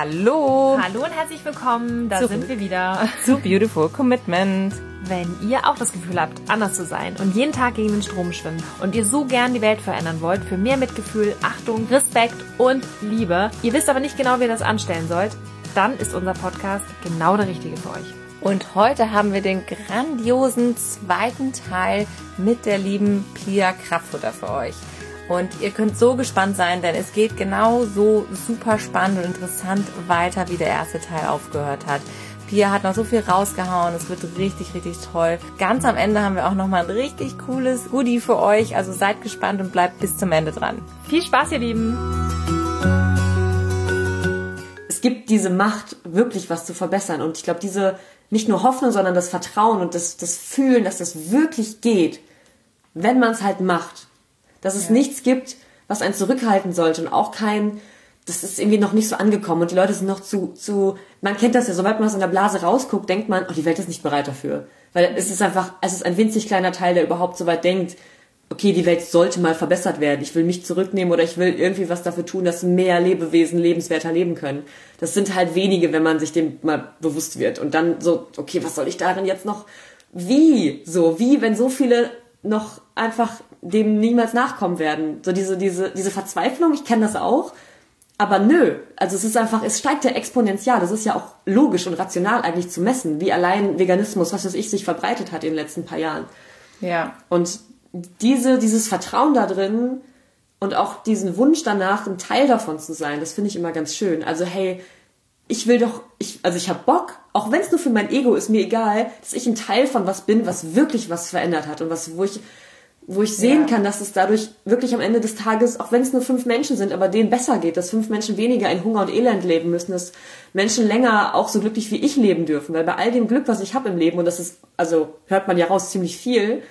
Hallo. Hallo und herzlich willkommen. Da Zurück. sind wir wieder. Zu Beautiful Commitment. Wenn ihr auch das Gefühl habt, anders zu sein und jeden Tag gegen den Strom schwimmt und ihr so gern die Welt verändern wollt für mehr Mitgefühl, Achtung, Respekt und Liebe, ihr wisst aber nicht genau, wie ihr das anstellen sollt, dann ist unser Podcast genau der richtige für euch. Und heute haben wir den grandiosen zweiten Teil mit der lieben Pia Kraftfutter für euch. Und ihr könnt so gespannt sein, denn es geht genau so super spannend und interessant weiter, wie der erste Teil aufgehört hat. Pia hat noch so viel rausgehauen, es wird richtig, richtig toll. Ganz am Ende haben wir auch nochmal ein richtig cooles Goodie für euch, also seid gespannt und bleibt bis zum Ende dran. Viel Spaß, ihr Lieben! Es gibt diese Macht, wirklich was zu verbessern und ich glaube, diese nicht nur Hoffnung, sondern das Vertrauen und das, das Fühlen, dass das wirklich geht, wenn man es halt macht dass es ja. nichts gibt, was einen zurückhalten sollte und auch kein, das ist irgendwie noch nicht so angekommen und die Leute sind noch zu, zu, man kennt das ja, sobald man aus einer Blase rausguckt, denkt man, oh, die Welt ist nicht bereit dafür. Weil es ist einfach, es ist ein winzig kleiner Teil, der überhaupt so weit denkt, okay, die Welt sollte mal verbessert werden. Ich will mich zurücknehmen oder ich will irgendwie was dafür tun, dass mehr Lebewesen lebenswerter leben können. Das sind halt wenige, wenn man sich dem mal bewusst wird. Und dann so, okay, was soll ich darin jetzt noch? Wie? So, wie, wenn so viele noch einfach dem niemals nachkommen werden. So diese, diese, diese Verzweiflung, ich kenne das auch. Aber nö, also es ist einfach, es steigt ja exponentiell. Das ist ja auch logisch und rational eigentlich zu messen, wie allein Veganismus, was weiß ich, sich verbreitet hat in den letzten paar Jahren. Ja. Und diese, dieses Vertrauen da drin und auch diesen Wunsch danach, ein Teil davon zu sein, das finde ich immer ganz schön. Also hey, ich will doch, ich, also ich habe Bock, auch wenn es nur für mein Ego ist, mir egal, dass ich ein Teil von was bin, was wirklich was verändert hat und was, wo ich, wo ich sehen ja. kann, dass es dadurch wirklich am Ende des Tages, auch wenn es nur fünf Menschen sind, aber denen besser geht, dass fünf Menschen weniger in Hunger und Elend leben müssen, dass Menschen länger auch so glücklich wie ich leben dürfen, weil bei all dem Glück, was ich habe im Leben, und das ist, also hört man ja raus, ziemlich viel,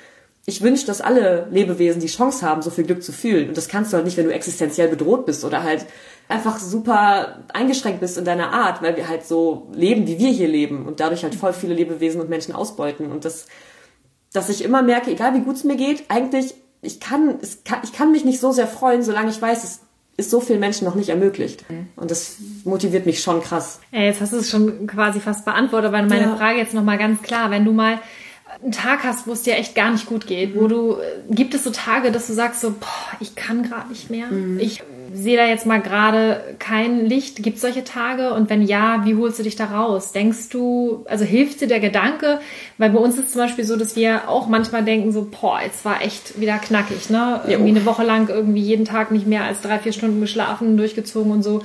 ich wünsche, dass alle Lebewesen die Chance haben, so viel Glück zu fühlen. Und das kannst du halt nicht, wenn du existenziell bedroht bist oder halt einfach super eingeschränkt bist in deiner Art, weil wir halt so leben, wie wir hier leben und dadurch halt voll viele Lebewesen und Menschen ausbeuten. Und das dass ich immer merke, egal wie gut es mir geht, eigentlich, ich kann, es kann, ich kann mich nicht so sehr freuen, solange ich weiß, es ist so vielen Menschen noch nicht ermöglicht. Mhm. Und das motiviert mich schon krass. Ey, jetzt hast du es schon quasi fast beantwortet, aber meine ja. Frage jetzt nochmal ganz klar, wenn du mal einen Tag hast, wo es dir echt gar nicht gut geht, mhm. wo du, gibt es so Tage, dass du sagst so, boah, ich kann gerade nicht mehr, mhm. ich sehe da jetzt mal gerade kein Licht. Gibt es solche Tage? Und wenn ja, wie holst du dich da raus? Denkst du, also hilft dir der Gedanke? Weil bei uns ist es zum Beispiel so, dass wir auch manchmal denken so, boah, jetzt war echt wieder knackig, ne? Irgendwie eine Woche lang irgendwie jeden Tag nicht mehr als drei, vier Stunden geschlafen, durchgezogen und so.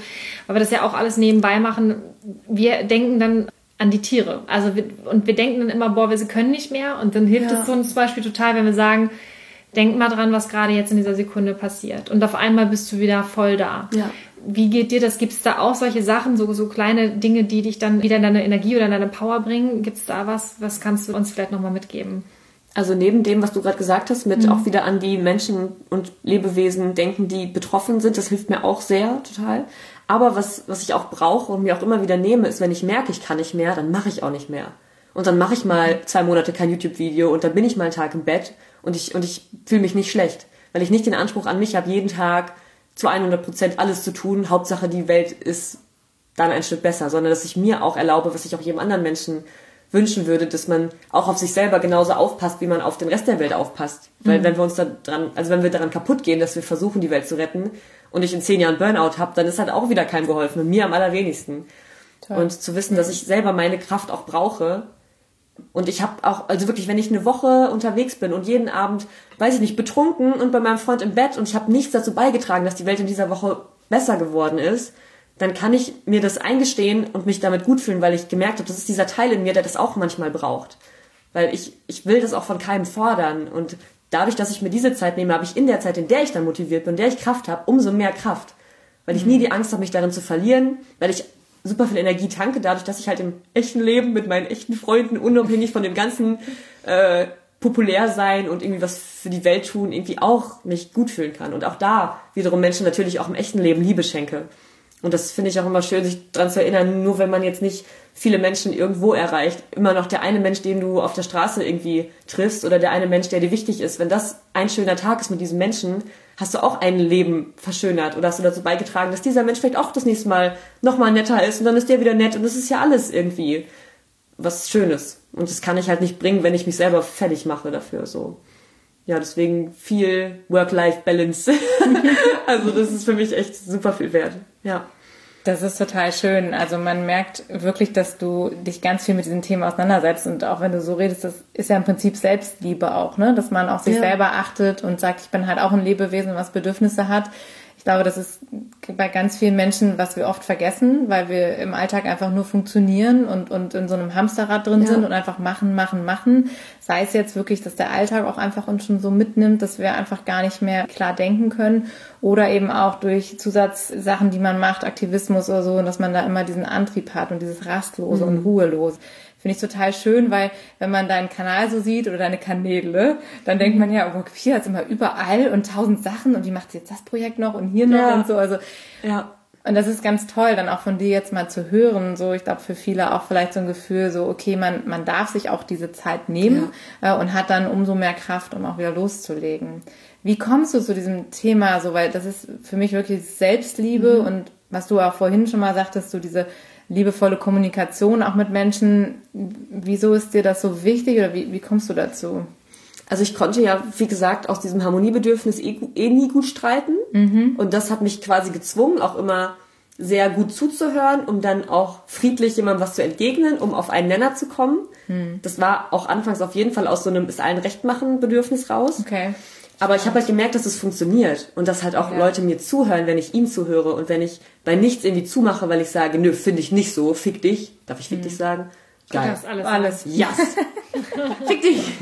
Weil wir das ja auch alles nebenbei machen. Wir denken dann an die Tiere. Also wir, und wir denken dann immer, boah, wir können nicht mehr. Und dann hilft ja. es uns zum Beispiel total, wenn wir sagen, denk mal dran, was gerade jetzt in dieser Sekunde passiert. Und auf einmal bist du wieder voll da. Ja. Wie geht dir das? Gibt es da auch solche Sachen, so, so kleine Dinge, die dich dann wieder in deine Energie oder in deine Power bringen? Gibt es da was? Was kannst du uns vielleicht nochmal mitgeben? Also neben dem, was du gerade gesagt hast, mit mhm. auch wieder an die Menschen und Lebewesen denken, die betroffen sind, das hilft mir auch sehr total. Aber was, was ich auch brauche und mir auch immer wieder nehme, ist, wenn ich merke, ich kann nicht mehr, dann mache ich auch nicht mehr. Und dann mache ich mal zwei Monate kein YouTube-Video und dann bin ich mal einen Tag im Bett und ich, und ich fühle mich nicht schlecht, weil ich nicht den Anspruch an mich habe, jeden Tag zu 100 Prozent alles zu tun. Hauptsache, die Welt ist dann ein Stück besser, sondern dass ich mir auch erlaube, was ich auch jedem anderen Menschen wünschen würde, dass man auch auf sich selber genauso aufpasst, wie man auf den Rest der Welt aufpasst. Weil mhm. wenn wir uns da dran, also wenn wir daran kaputt gehen, dass wir versuchen, die Welt zu retten und ich in zehn Jahren Burnout habe, dann ist halt auch wieder keinem geholfen und mir am allerwenigsten. Toll. Und zu wissen, dass ich selber meine Kraft auch brauche, und ich habe auch, also wirklich, wenn ich eine Woche unterwegs bin und jeden Abend, weiß ich nicht, betrunken und bei meinem Freund im Bett und ich habe nichts dazu beigetragen, dass die Welt in dieser Woche besser geworden ist, dann kann ich mir das eingestehen und mich damit gut fühlen, weil ich gemerkt habe, das ist dieser Teil in mir, der das auch manchmal braucht. Weil ich, ich will das auch von keinem fordern. Und dadurch, dass ich mir diese Zeit nehme, habe ich in der Zeit, in der ich dann motiviert bin, in der ich Kraft habe, umso mehr Kraft. Weil ich nie die Angst habe, mich darin zu verlieren, weil ich super viel Energie tanke, dadurch, dass ich halt im echten Leben mit meinen echten Freunden, unabhängig von dem ganzen äh, populär sein und irgendwie was für die Welt tun, irgendwie auch mich gut fühlen kann. Und auch da wiederum Menschen natürlich auch im echten Leben Liebe schenke. Und das finde ich auch immer schön, sich dran zu erinnern, nur wenn man jetzt nicht viele Menschen irgendwo erreicht, immer noch der eine Mensch, den du auf der Straße irgendwie triffst oder der eine Mensch, der dir wichtig ist, wenn das ein schöner Tag ist mit diesem Menschen, hast du auch ein Leben verschönert oder hast du dazu beigetragen, dass dieser Mensch vielleicht auch das nächste Mal nochmal netter ist und dann ist der wieder nett und das ist ja alles irgendwie was Schönes. Und das kann ich halt nicht bringen, wenn ich mich selber fertig mache dafür, so. Ja, deswegen viel Work-Life-Balance. also das ist für mich echt super viel wert. Ja. Das ist total schön. Also man merkt wirklich, dass du dich ganz viel mit diesem Thema auseinandersetzt und auch wenn du so redest, das ist ja im Prinzip Selbstliebe auch, ne? Dass man auch sich ja. selber achtet und sagt, ich bin halt auch ein Lebewesen, was Bedürfnisse hat. Ich glaube, das ist bei ganz vielen Menschen, was wir oft vergessen, weil wir im Alltag einfach nur funktionieren und, und in so einem Hamsterrad drin ja. sind und einfach machen, machen, machen. Sei es jetzt wirklich, dass der Alltag auch einfach uns schon so mitnimmt, dass wir einfach gar nicht mehr klar denken können oder eben auch durch Zusatzsachen, die man macht, Aktivismus oder so, dass man da immer diesen Antrieb hat und dieses Rastlose mhm. und Ruhelose. Finde ich total schön, weil wenn man deinen Kanal so sieht oder deine Kanäle, dann denkt man ja, oh, Pia ist immer überall und tausend Sachen und die macht jetzt das Projekt noch und hier noch ja. und so. Also ja. Und das ist ganz toll, dann auch von dir jetzt mal zu hören. So, ich glaube, für viele auch vielleicht so ein Gefühl, so, okay, man, man darf sich auch diese Zeit nehmen ja. äh, und hat dann umso mehr Kraft, um auch wieder loszulegen. Wie kommst du zu diesem Thema so, weil das ist für mich wirklich Selbstliebe mhm. und was du auch vorhin schon mal sagtest, so diese liebevolle Kommunikation auch mit Menschen. Wieso ist dir das so wichtig oder wie, wie kommst du dazu? Also ich konnte ja, wie gesagt, aus diesem Harmoniebedürfnis eh, eh nie gut streiten. Mhm. Und das hat mich quasi gezwungen, auch immer sehr gut zuzuhören, um dann auch friedlich jemandem was zu entgegnen, um auf einen Nenner zu kommen. Mhm. Das war auch anfangs auf jeden Fall aus so einem ist allen recht machen Bedürfnis raus. Okay. Aber ich habe halt gemerkt, dass es funktioniert und dass halt auch ja. Leute mir zuhören, wenn ich ihnen zuhöre und wenn ich bei nichts irgendwie zumache, weil ich sage, nö, finde ich nicht so, fick dich. Darf ich fick mhm. dich sagen? Geil. Du alles. Alles. Yes. fick dich.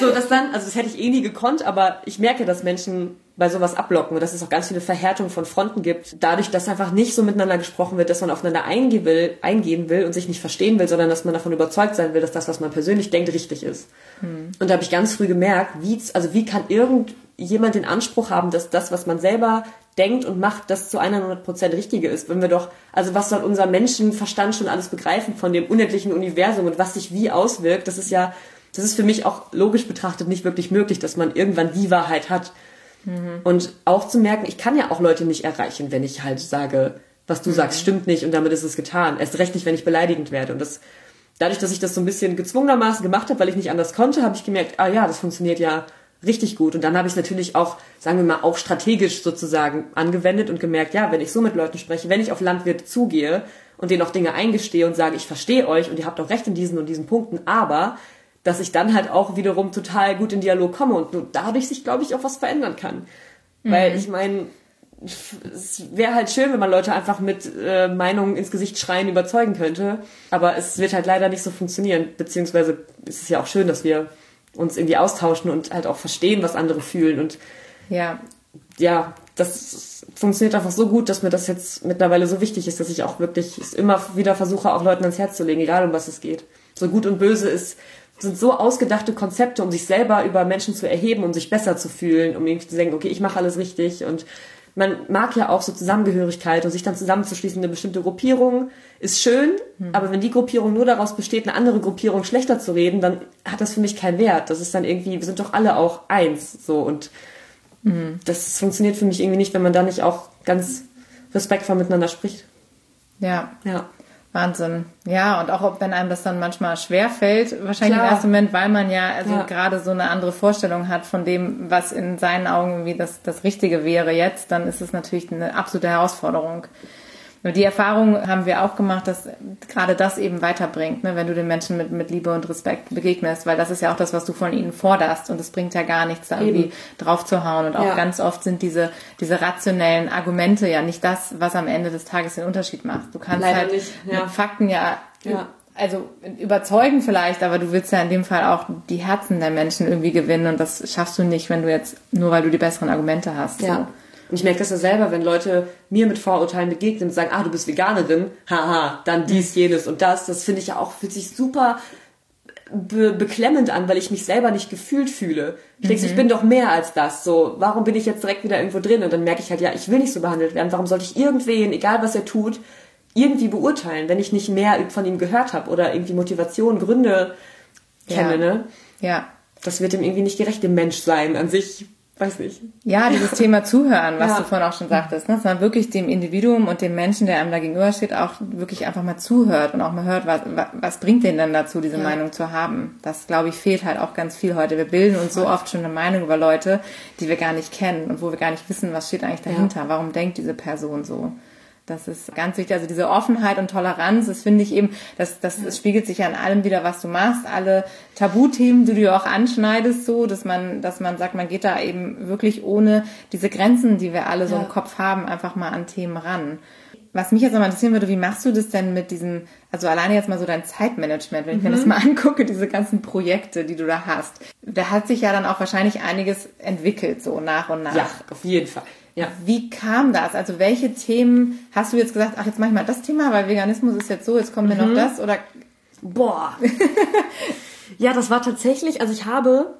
so, das dann, also das hätte ich eh nie gekonnt, aber ich merke, dass Menschen bei sowas ablocken und dass es auch ganz viele Verhärtungen von Fronten gibt, dadurch, dass einfach nicht so miteinander gesprochen wird, dass man aufeinander eingehen will, eingehen will und sich nicht verstehen will, sondern dass man davon überzeugt sein will, dass das, was man persönlich denkt, richtig ist. Hm. Und da habe ich ganz früh gemerkt, wie, also wie kann irgendjemand den Anspruch haben, dass das, was man selber denkt und macht, das zu 100% Richtige ist. Wenn wir doch, also was soll unser Menschenverstand schon alles begreifen von dem unendlichen Universum und was sich wie auswirkt, das ist ja, das ist für mich auch logisch betrachtet nicht wirklich möglich, dass man irgendwann die Wahrheit hat. Mhm. Und auch zu merken, ich kann ja auch Leute nicht erreichen, wenn ich halt sage, was du mhm. sagst, stimmt nicht und damit ist es getan. Erst recht nicht, wenn ich beleidigend werde. Und das, dadurch, dass ich das so ein bisschen gezwungenermaßen gemacht habe, weil ich nicht anders konnte, habe ich gemerkt, ah ja, das funktioniert ja richtig gut. Und dann habe ich es natürlich auch, sagen wir mal, auch strategisch sozusagen angewendet und gemerkt, ja, wenn ich so mit Leuten spreche, wenn ich auf Landwirte zugehe und denen auch Dinge eingestehe und sage, ich verstehe euch und ihr habt auch recht in diesen und diesen Punkten, aber dass ich dann halt auch wiederum total gut in Dialog komme und nur dadurch sich, glaube ich, auch was verändern kann. Mhm. Weil ich meine, es wäre halt schön, wenn man Leute einfach mit äh, Meinungen ins Gesicht schreien überzeugen könnte, aber es wird halt leider nicht so funktionieren, beziehungsweise ist es ja auch schön, dass wir uns irgendwie austauschen und halt auch verstehen, was andere fühlen und ja, ja, das funktioniert einfach so gut, dass mir das jetzt mittlerweile so wichtig ist, dass ich auch wirklich es immer wieder versuche, auch Leuten ans Herz zu legen, egal um was es geht. So gut und böse ist sind so ausgedachte Konzepte, um sich selber über Menschen zu erheben, um sich besser zu fühlen, um irgendwie zu denken, okay, ich mache alles richtig und man mag ja auch so Zusammengehörigkeit und sich dann zusammenzuschließen in eine bestimmte Gruppierung ist schön, hm. aber wenn die Gruppierung nur daraus besteht, eine andere Gruppierung schlechter zu reden, dann hat das für mich keinen Wert. Das ist dann irgendwie, wir sind doch alle auch eins, so und hm. das funktioniert für mich irgendwie nicht, wenn man da nicht auch ganz respektvoll miteinander spricht. Ja. Ja. Wahnsinn. Ja, und auch wenn einem das dann manchmal schwer fällt, wahrscheinlich Klar. im ersten Moment, weil man ja also ja. gerade so eine andere Vorstellung hat von dem, was in seinen Augen irgendwie das, das Richtige wäre jetzt, dann ist es natürlich eine absolute Herausforderung. Die Erfahrung haben wir auch gemacht, dass gerade das eben weiterbringt, ne, wenn du den Menschen mit, mit Liebe und Respekt begegnest, weil das ist ja auch das, was du von ihnen forderst und es bringt ja gar nichts, da irgendwie drauf zu hauen. Und auch ja. ganz oft sind diese, diese rationellen Argumente ja nicht das, was am Ende des Tages den Unterschied macht. Du kannst Leider halt nicht, ja. mit Fakten ja, ja also überzeugen vielleicht, aber du willst ja in dem Fall auch die Herzen der Menschen irgendwie gewinnen und das schaffst du nicht, wenn du jetzt nur weil du die besseren Argumente hast. Ja. So. Und ich merke das ja selber, wenn Leute mir mit Vorurteilen begegnen und sagen, ah, du bist Veganerin, haha, dann dies, jenes und das. Das finde ich ja auch, fühlt sich super be beklemmend an, weil ich mich selber nicht gefühlt fühle. Ich denke, ich bin doch mehr als das. So, warum bin ich jetzt direkt wieder irgendwo drin? Und dann merke ich halt, ja, ich will nicht so behandelt werden. Warum sollte ich irgendwen, egal was er tut, irgendwie beurteilen, wenn ich nicht mehr von ihm gehört habe oder irgendwie Motivation, Gründe kenne, Ja. ne? Ja. Das wird ihm irgendwie nicht gerecht, dem Menschsein an sich. Weiß nicht. Ja, dieses Thema Zuhören, was Ja. du vorhin auch schon sagtest, ne? dass man wirklich dem Individuum und dem Menschen, der einem da gegenübersteht, auch wirklich einfach mal zuhört und auch mal hört, was, was, bringt den denn dazu, diese Meinung zu haben. Das, glaube ich, fehlt halt auch ganz viel heute. Wir bilden uns so oft schon eine Meinung über Leute, die wir gar nicht kennen und wo wir gar nicht wissen, was steht eigentlich dahinter. Warum denkt diese Person so? Das ist ganz wichtig. Also diese Offenheit und Toleranz, das finde ich eben, das, das, das spiegelt sich ja an allem wieder, was du machst. Alle Tabuthemen, die du ja auch anschneidest, so, dass man, dass man sagt, man geht da eben wirklich ohne diese Grenzen, die wir alle so Ja. im Kopf haben, einfach mal an Themen ran. Was mich jetzt nochmal interessieren würde, wie machst du das denn mit diesem, also alleine jetzt mal so dein Zeitmanagement, wenn ich mir Mhm. das mal angucke, diese ganzen Projekte, die du da hast. Da hat sich ja dann auch wahrscheinlich einiges entwickelt, so nach und nach. Ja, auf jeden Fall. Ja. Wie kam das? Also welche Themen hast du jetzt gesagt, ach jetzt mach ich mal das Thema, weil Veganismus ist jetzt so, jetzt kommt mir Mhm. noch das oder Boah. ja, das war tatsächlich, also ich habe,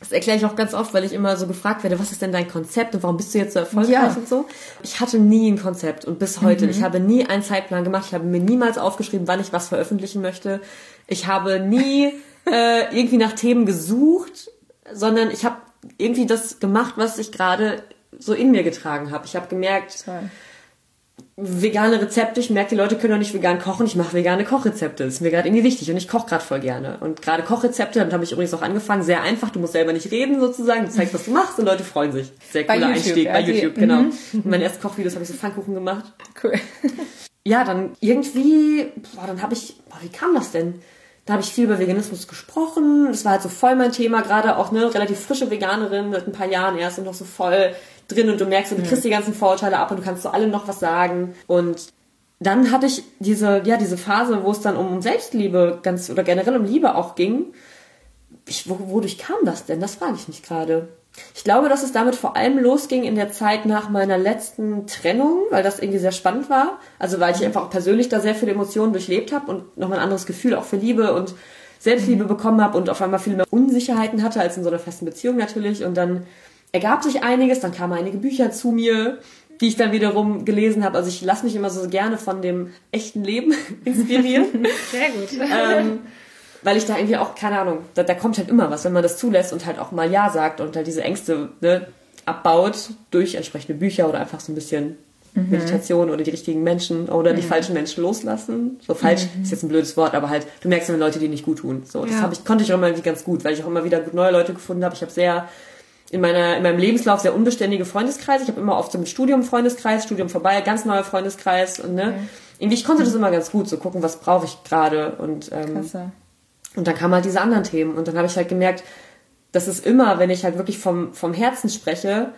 das erkläre ich auch ganz oft, weil ich immer so gefragt werde, was ist denn dein Konzept und warum bist du jetzt so erfolgreich Ja. und so. Ich hatte nie ein Konzept und bis heute. Ich habe nie einen Zeitplan gemacht. Ich habe mir niemals aufgeschrieben, wann ich was veröffentlichen möchte. Ich habe nie äh, irgendwie nach Themen gesucht, sondern ich habe irgendwie das gemacht, was ich gerade so in mir getragen habe. Ich habe gemerkt, vegane Rezepte. Ich merke, die Leute können doch nicht vegan kochen. Ich mache vegane Kochrezepte. Das ist mir gerade irgendwie wichtig und ich koche gerade voll gerne. Und gerade Kochrezepte, damit habe ich übrigens auch angefangen, sehr einfach. Du musst selber nicht reden sozusagen. Du zeigst, was du machst und Leute freuen sich. Sehr cooler Einstieg ja, bei die- YouTube, genau. In meinen ersten Kochvideos habe ich so Pfannkuchen gemacht. cool. Ja, dann irgendwie, boah, dann habe ich, boah, wie kam das denn? Da habe ich viel über Veganismus gesprochen. Das war halt so voll mein Thema, gerade auch eine relativ frische Veganerin seit ein paar Jahren erst und noch so voll drin und du merkst, du kriegst die ganzen Vorurteile ab und du kannst so alle noch was sagen. Und dann hatte ich diese, ja, diese Phase, wo es dann um Selbstliebe ganz oder generell um Liebe auch ging. Ich, wo, wodurch kam das denn? Das frage ich mich gerade. Ich glaube, dass es damit vor allem losging in der Zeit nach meiner letzten Trennung, weil das irgendwie sehr spannend war. Also weil ich einfach auch persönlich da sehr viele Emotionen durchlebt habe und nochmal ein anderes Gefühl auch für Liebe und Selbstliebe bekommen habe und auf einmal viel mehr Unsicherheiten hatte als in so einer festen Beziehung natürlich. Und dann ergab sich einiges, dann kamen einige Bücher zu mir, die ich dann wiederum gelesen habe. Also ich lasse mich immer so gerne von dem echten Leben inspirieren. Sehr gut. ähm, weil ich da irgendwie auch, keine Ahnung, da, da kommt halt immer was, wenn man das zulässt und halt auch mal Ja sagt und halt diese Ängste ne, abbaut durch entsprechende Bücher oder einfach so ein bisschen Meditation oder die richtigen Menschen oder die falschen Menschen loslassen. So falsch ist jetzt ein blödes Wort, aber halt, du merkst, wenn Leute die nicht gut tun. So, das Ja. hab ich, konnte ich auch immer irgendwie ganz gut, weil ich auch immer wieder gut neue Leute gefunden habe. Ich habe sehr in meiner in meinem Lebenslauf sehr unbeständige Freundeskreise. Ich habe immer oft so mit Studium Freundeskreis, Studium vorbei, ganz neuer Freundeskreis und ne, irgendwie ich konnte das immer ganz gut, so gucken, was brauche ich gerade und ähm, Klasse. und dann kamen halt diese anderen Themen. Und dann habe ich halt gemerkt, dass es immer, wenn ich halt wirklich vom, vom Herzen spreche,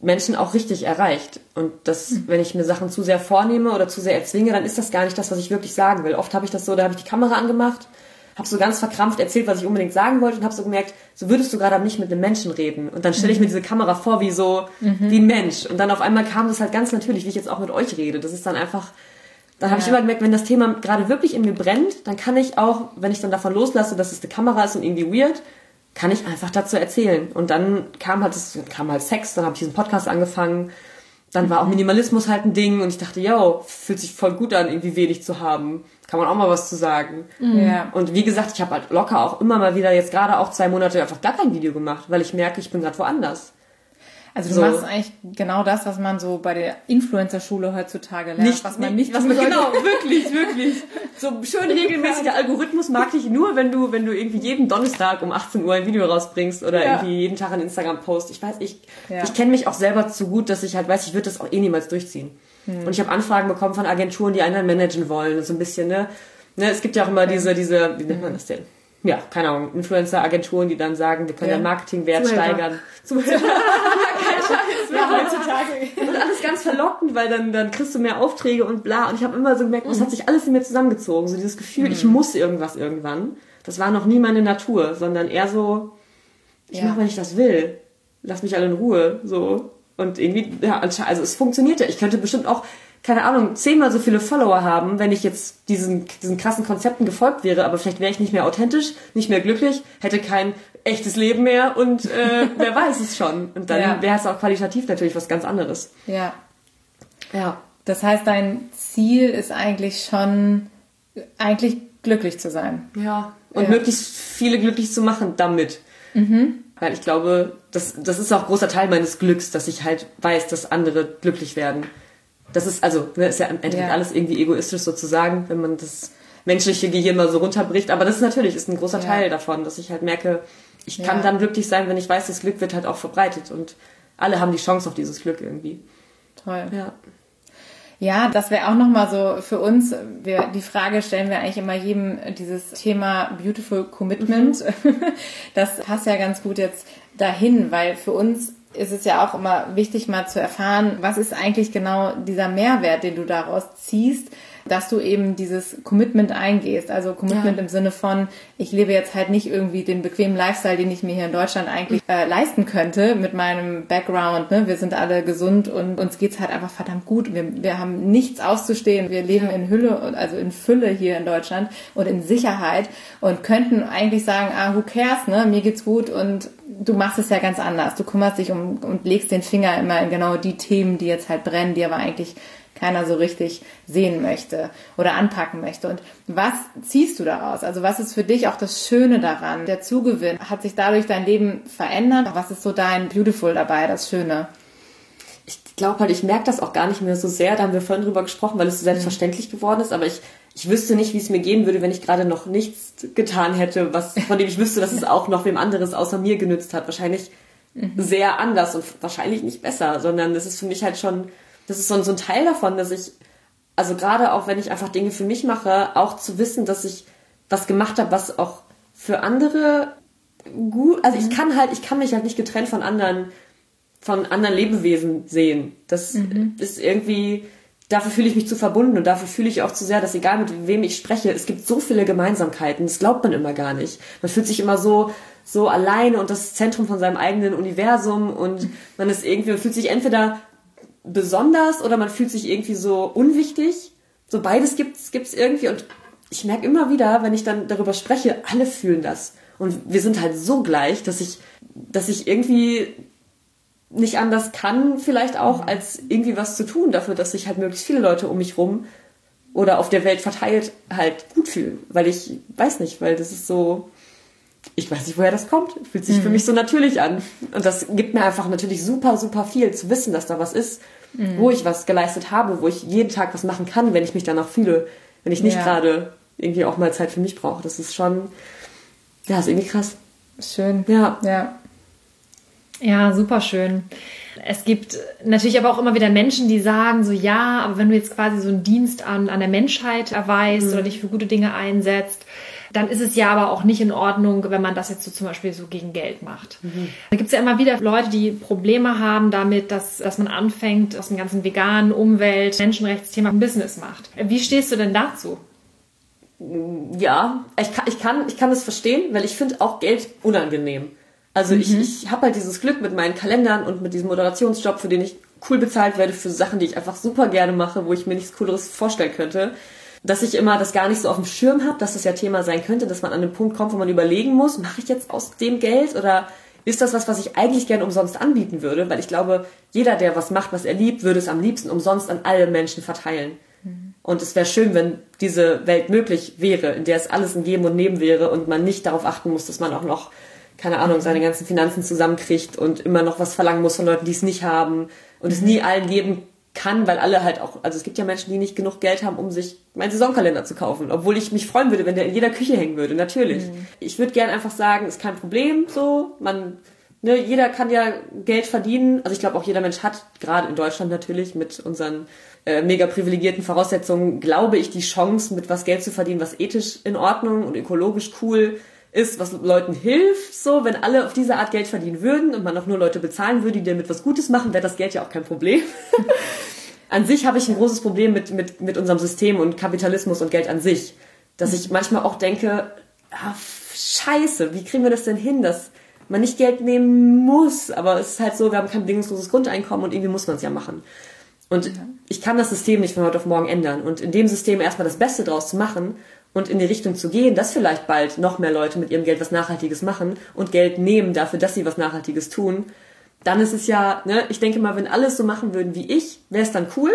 Menschen auch richtig erreicht. Und dass, wenn ich mir Sachen zu sehr vornehme oder zu sehr erzwinge, dann ist das gar nicht das, was ich wirklich sagen will. Oft habe ich das so, da habe ich die Kamera angemacht, habe so ganz verkrampft erzählt, was ich unbedingt sagen wollte und habe so gemerkt, so würdest du gerade nicht mit einem Menschen reden. Und dann stelle ich mir diese Kamera vor wie so, wie ein Mensch. Und dann auf einmal kam das halt ganz natürlich, wie ich jetzt auch mit euch rede. Das ist dann einfach, dann habe ich immer gemerkt, wenn das Thema gerade wirklich in mir brennt, dann kann ich auch, wenn ich dann davon loslasse, dass es eine Kamera ist und irgendwie weird, kann ich einfach dazu erzählen. Und dann kam halt das, kam halt Sex, dann habe ich diesen Podcast angefangen. Dann war auch Minimalismus halt ein Ding und ich dachte, yo, fühlt sich voll gut an, irgendwie wenig zu haben. Kann man auch mal was zu sagen. Ja. Und wie gesagt, ich habe halt locker auch immer mal wieder jetzt gerade auch zwei Monate einfach gar kein Video gemacht, weil ich merke, ich bin gerade woanders. Also du So. machst eigentlich genau das, was man so bei der Influencer-Schule heutzutage lernt, was man nicht was man, genau, wirklich, wirklich. So schön regelmäßiger Algorithmus mag dich nur, wenn du, wenn du irgendwie jeden Donnerstag um 18 Uhr ein Video rausbringst oder Ja. irgendwie jeden Tag einen Instagram-Post. Ich weiß, ich, Ja. ich kenne mich auch selber zu gut, dass ich halt weiß, ich würde das auch eh niemals durchziehen. Hm. Und ich habe Anfragen bekommen von Agenturen, die einen dann managen wollen, so ein bisschen, ne? ne es gibt ja auch immer diese, diese, wie nennt man das denn? Ja, keine Ahnung, Influencer-Agenturen, die dann sagen, wir können Ja. den Marketingwert Zuhörer. steigern. Zuhörer. Ja, heutzutage. Und alles ganz verlockend, weil dann, dann kriegst du mehr Aufträge und bla. Und ich habe immer so gemerkt, es hat sich alles in mir zusammengezogen. So dieses Gefühl, ich muss irgendwas irgendwann. Das war noch nie meine Natur, sondern eher so, ich Ja. mache, wenn ich das will. Lass mich alle in Ruhe. So. Und irgendwie, ja, ansche- also es funktioniert ja. Ich könnte bestimmt auch keine Ahnung, zehnmal so viele Follower haben, wenn ich jetzt diesen, diesen krassen Konzepten gefolgt wäre, aber vielleicht wäre ich nicht mehr authentisch, nicht mehr glücklich, hätte kein echtes Leben mehr und äh, wer weiß es schon. Und dann ja. wäre es auch qualitativ natürlich was ganz anderes. Ja. Ja. Das heißt, dein Ziel ist eigentlich schon, eigentlich glücklich zu sein. Ja. Und ja. möglichst viele glücklich zu machen damit. Mhm. Weil ich glaube, das, das ist auch großer Teil meines Glücks, dass ich halt weiß, dass andere glücklich werden das ist also, ne, ist ja im Endeffekt ja. alles irgendwie egoistisch sozusagen, wenn man das menschliche Gehirn mal so runterbricht. Aber das ist natürlich ist ein großer ja. Teil davon, dass ich halt merke, ich kann ja. dann glücklich sein, wenn ich weiß, das Glück wird halt auch verbreitet und alle haben die Chance auf dieses Glück irgendwie. Toll. Ja. Ja, das wäre auch nochmal so für uns. Wir, die Frage stellen wir eigentlich immer jedem dieses Thema Beautiful Commitment. Mhm. Das passt ja ganz gut jetzt dahin, weil für uns ist es ja auch immer wichtig, mal zu erfahren, was ist eigentlich genau dieser Mehrwert, den du daraus ziehst, dass du eben dieses Commitment eingehst. Also Commitment ja. im Sinne von, ich lebe jetzt halt nicht irgendwie den bequemen Lifestyle, den ich mir hier in Deutschland eigentlich äh, leisten könnte mit meinem Background. Ne? Wir sind alle gesund und uns geht's halt einfach verdammt gut. Wir, wir haben nichts auszustehen. Wir leben in Hülle, also in Fülle hier in Deutschland und in Sicherheit und könnten eigentlich sagen, ah, who cares, ne? Mir geht's gut und du machst es ja ganz anders. Du kümmerst dich um und legst den Finger immer in genau die Themen, die jetzt halt brennen, die aber eigentlich keiner so richtig sehen möchte oder anpacken möchte. Und was ziehst du daraus? Also was ist für dich auch das Schöne daran? Der Zugewinn, hat sich dadurch dein Leben verändert? Was ist so dein Beautiful dabei, das Schöne? Ich glaube halt, ich merke das auch gar nicht mehr so sehr. Da haben wir vorhin drüber gesprochen, weil es so selbstverständlich geworden ist. Aber ich, ich wüsste nicht, wie es mir gehen würde, wenn ich gerade noch nichts getan hätte, was, von dem ich wüsste, dass es auch noch wem anderes außer mir genützt hat. Wahrscheinlich mhm. sehr anders und wahrscheinlich nicht besser, sondern es ist für mich halt schon das ist so, so ein Teil davon, dass ich, also gerade auch wenn ich einfach Dinge für mich mache, auch zu wissen, dass ich was gemacht habe, was auch für andere gut, also mhm. ich kann halt, ich kann mich halt nicht getrennt von anderen, von anderen Lebewesen sehen. Das mhm. ist irgendwie, dafür fühle ich mich zu verbunden und dafür fühle ich auch zu sehr, dass egal mit wem ich spreche, es gibt so viele Gemeinsamkeiten, das glaubt man immer gar nicht. Man fühlt sich immer so, so alleine und das Zentrum von seinem eigenen Universum und man ist irgendwie, man fühlt sich entweder besonders oder man fühlt sich irgendwie so unwichtig. So beides gibt's, gibt's irgendwie und ich merke immer wieder, wenn ich dann darüber spreche, alle fühlen das. Und wir sind halt so gleich, dass ich, dass ich irgendwie nicht anders kann, vielleicht auch, als irgendwie was zu tun dafür, dass sich halt möglichst viele Leute um mich rum oder auf der Welt verteilt halt gut fühlen. Weil ich weiß nicht, weil das ist so, ich weiß nicht, woher das kommt. Fühlt sich mhm. für mich so natürlich an. Und das gibt mir einfach natürlich super, super viel zu wissen, dass da was ist, mhm. wo ich was geleistet habe, wo ich jeden Tag was machen kann, wenn ich mich danach fühle. Wenn ich nicht ja. gerade irgendwie auch mal Zeit für mich brauche. Das ist schon, ja, ist irgendwie krass. Schön. Ja. Ja. Ja, super schön. Es gibt natürlich aber auch immer wieder Menschen, die sagen so, ja, aber wenn du jetzt quasi so einen Dienst an, an der Menschheit erweist mhm. oder dich für gute Dinge einsetzt, dann ist es ja aber auch nicht in Ordnung, wenn man das jetzt so zum Beispiel so gegen Geld macht. Mhm. Da gibt es ja immer wieder Leute, die Probleme haben damit, dass, dass man anfängt, aus dem ganzen veganen Umwelt, Menschenrechtsthema ein Business macht. Wie stehst du denn dazu? Ja, ich kann, ich kann, ich kann das verstehen, weil ich finde auch Geld unangenehm. Also mhm. ich, ich habe halt dieses Glück mit meinen Kalendern und mit diesem Moderationsjob, für den ich cool bezahlt werde für Sachen, die ich einfach super gerne mache, wo ich mir nichts Cooleres vorstellen könnte dass ich immer das gar nicht so auf dem Schirm habe, dass das ja Thema sein könnte, dass man an den Punkt kommt, wo man überlegen muss, mache ich jetzt aus dem Geld oder ist das was, was ich eigentlich gern umsonst anbieten würde? Weil ich glaube, jeder, der was macht, was er liebt, würde es am liebsten umsonst an alle Menschen verteilen. Mhm. Und es wäre schön, wenn diese Welt möglich wäre, in der es alles ein Geben und Nehmen wäre und man nicht darauf achten muss, dass man auch noch, keine Ahnung, seine ganzen Finanzen zusammenkriegt und immer noch was verlangen muss von Leuten, die es nicht haben und es nie allen geben kann, weil alle halt auch, also es gibt ja Menschen, die nicht genug Geld haben, um sich meinen Saisonkalender zu kaufen, obwohl ich mich freuen würde, wenn der in jeder Küche hängen würde, natürlich. Mhm. Ich würde gern einfach sagen, ist kein Problem, so, man, ne, jeder kann ja Geld verdienen, also ich glaube auch jeder Mensch hat, gerade in Deutschland natürlich, mit unseren äh, mega privilegierten Voraussetzungen, glaube ich, die Chance, mit was Geld zu verdienen, was ethisch in Ordnung und ökologisch cool ist, was Leuten hilft, so, wenn alle auf diese Art Geld verdienen würden und man auch nur Leute bezahlen würde, die damit was Gutes machen, wäre das Geld ja auch kein Problem. an sich habe ich ein großes Problem mit, mit, mit unserem System und Kapitalismus und Geld an sich. Dass ich manchmal auch denke, ah, scheiße, wie kriegen wir das denn hin, dass man nicht Geld nehmen muss, aber es ist halt so, wir haben kein bedingungsloses Grundeinkommen und irgendwie muss man es ja machen. Und ich kann das System nicht von heute auf morgen ändern. Und in dem System erstmal das Beste draus zu machen und in die Richtung zu gehen, dass vielleicht bald noch mehr Leute mit ihrem Geld was Nachhaltiges machen und Geld nehmen dafür, dass sie was Nachhaltiges tun, dann ist es ja, ne, ich denke mal, wenn alles so machen würden wie ich, wäre es dann cool.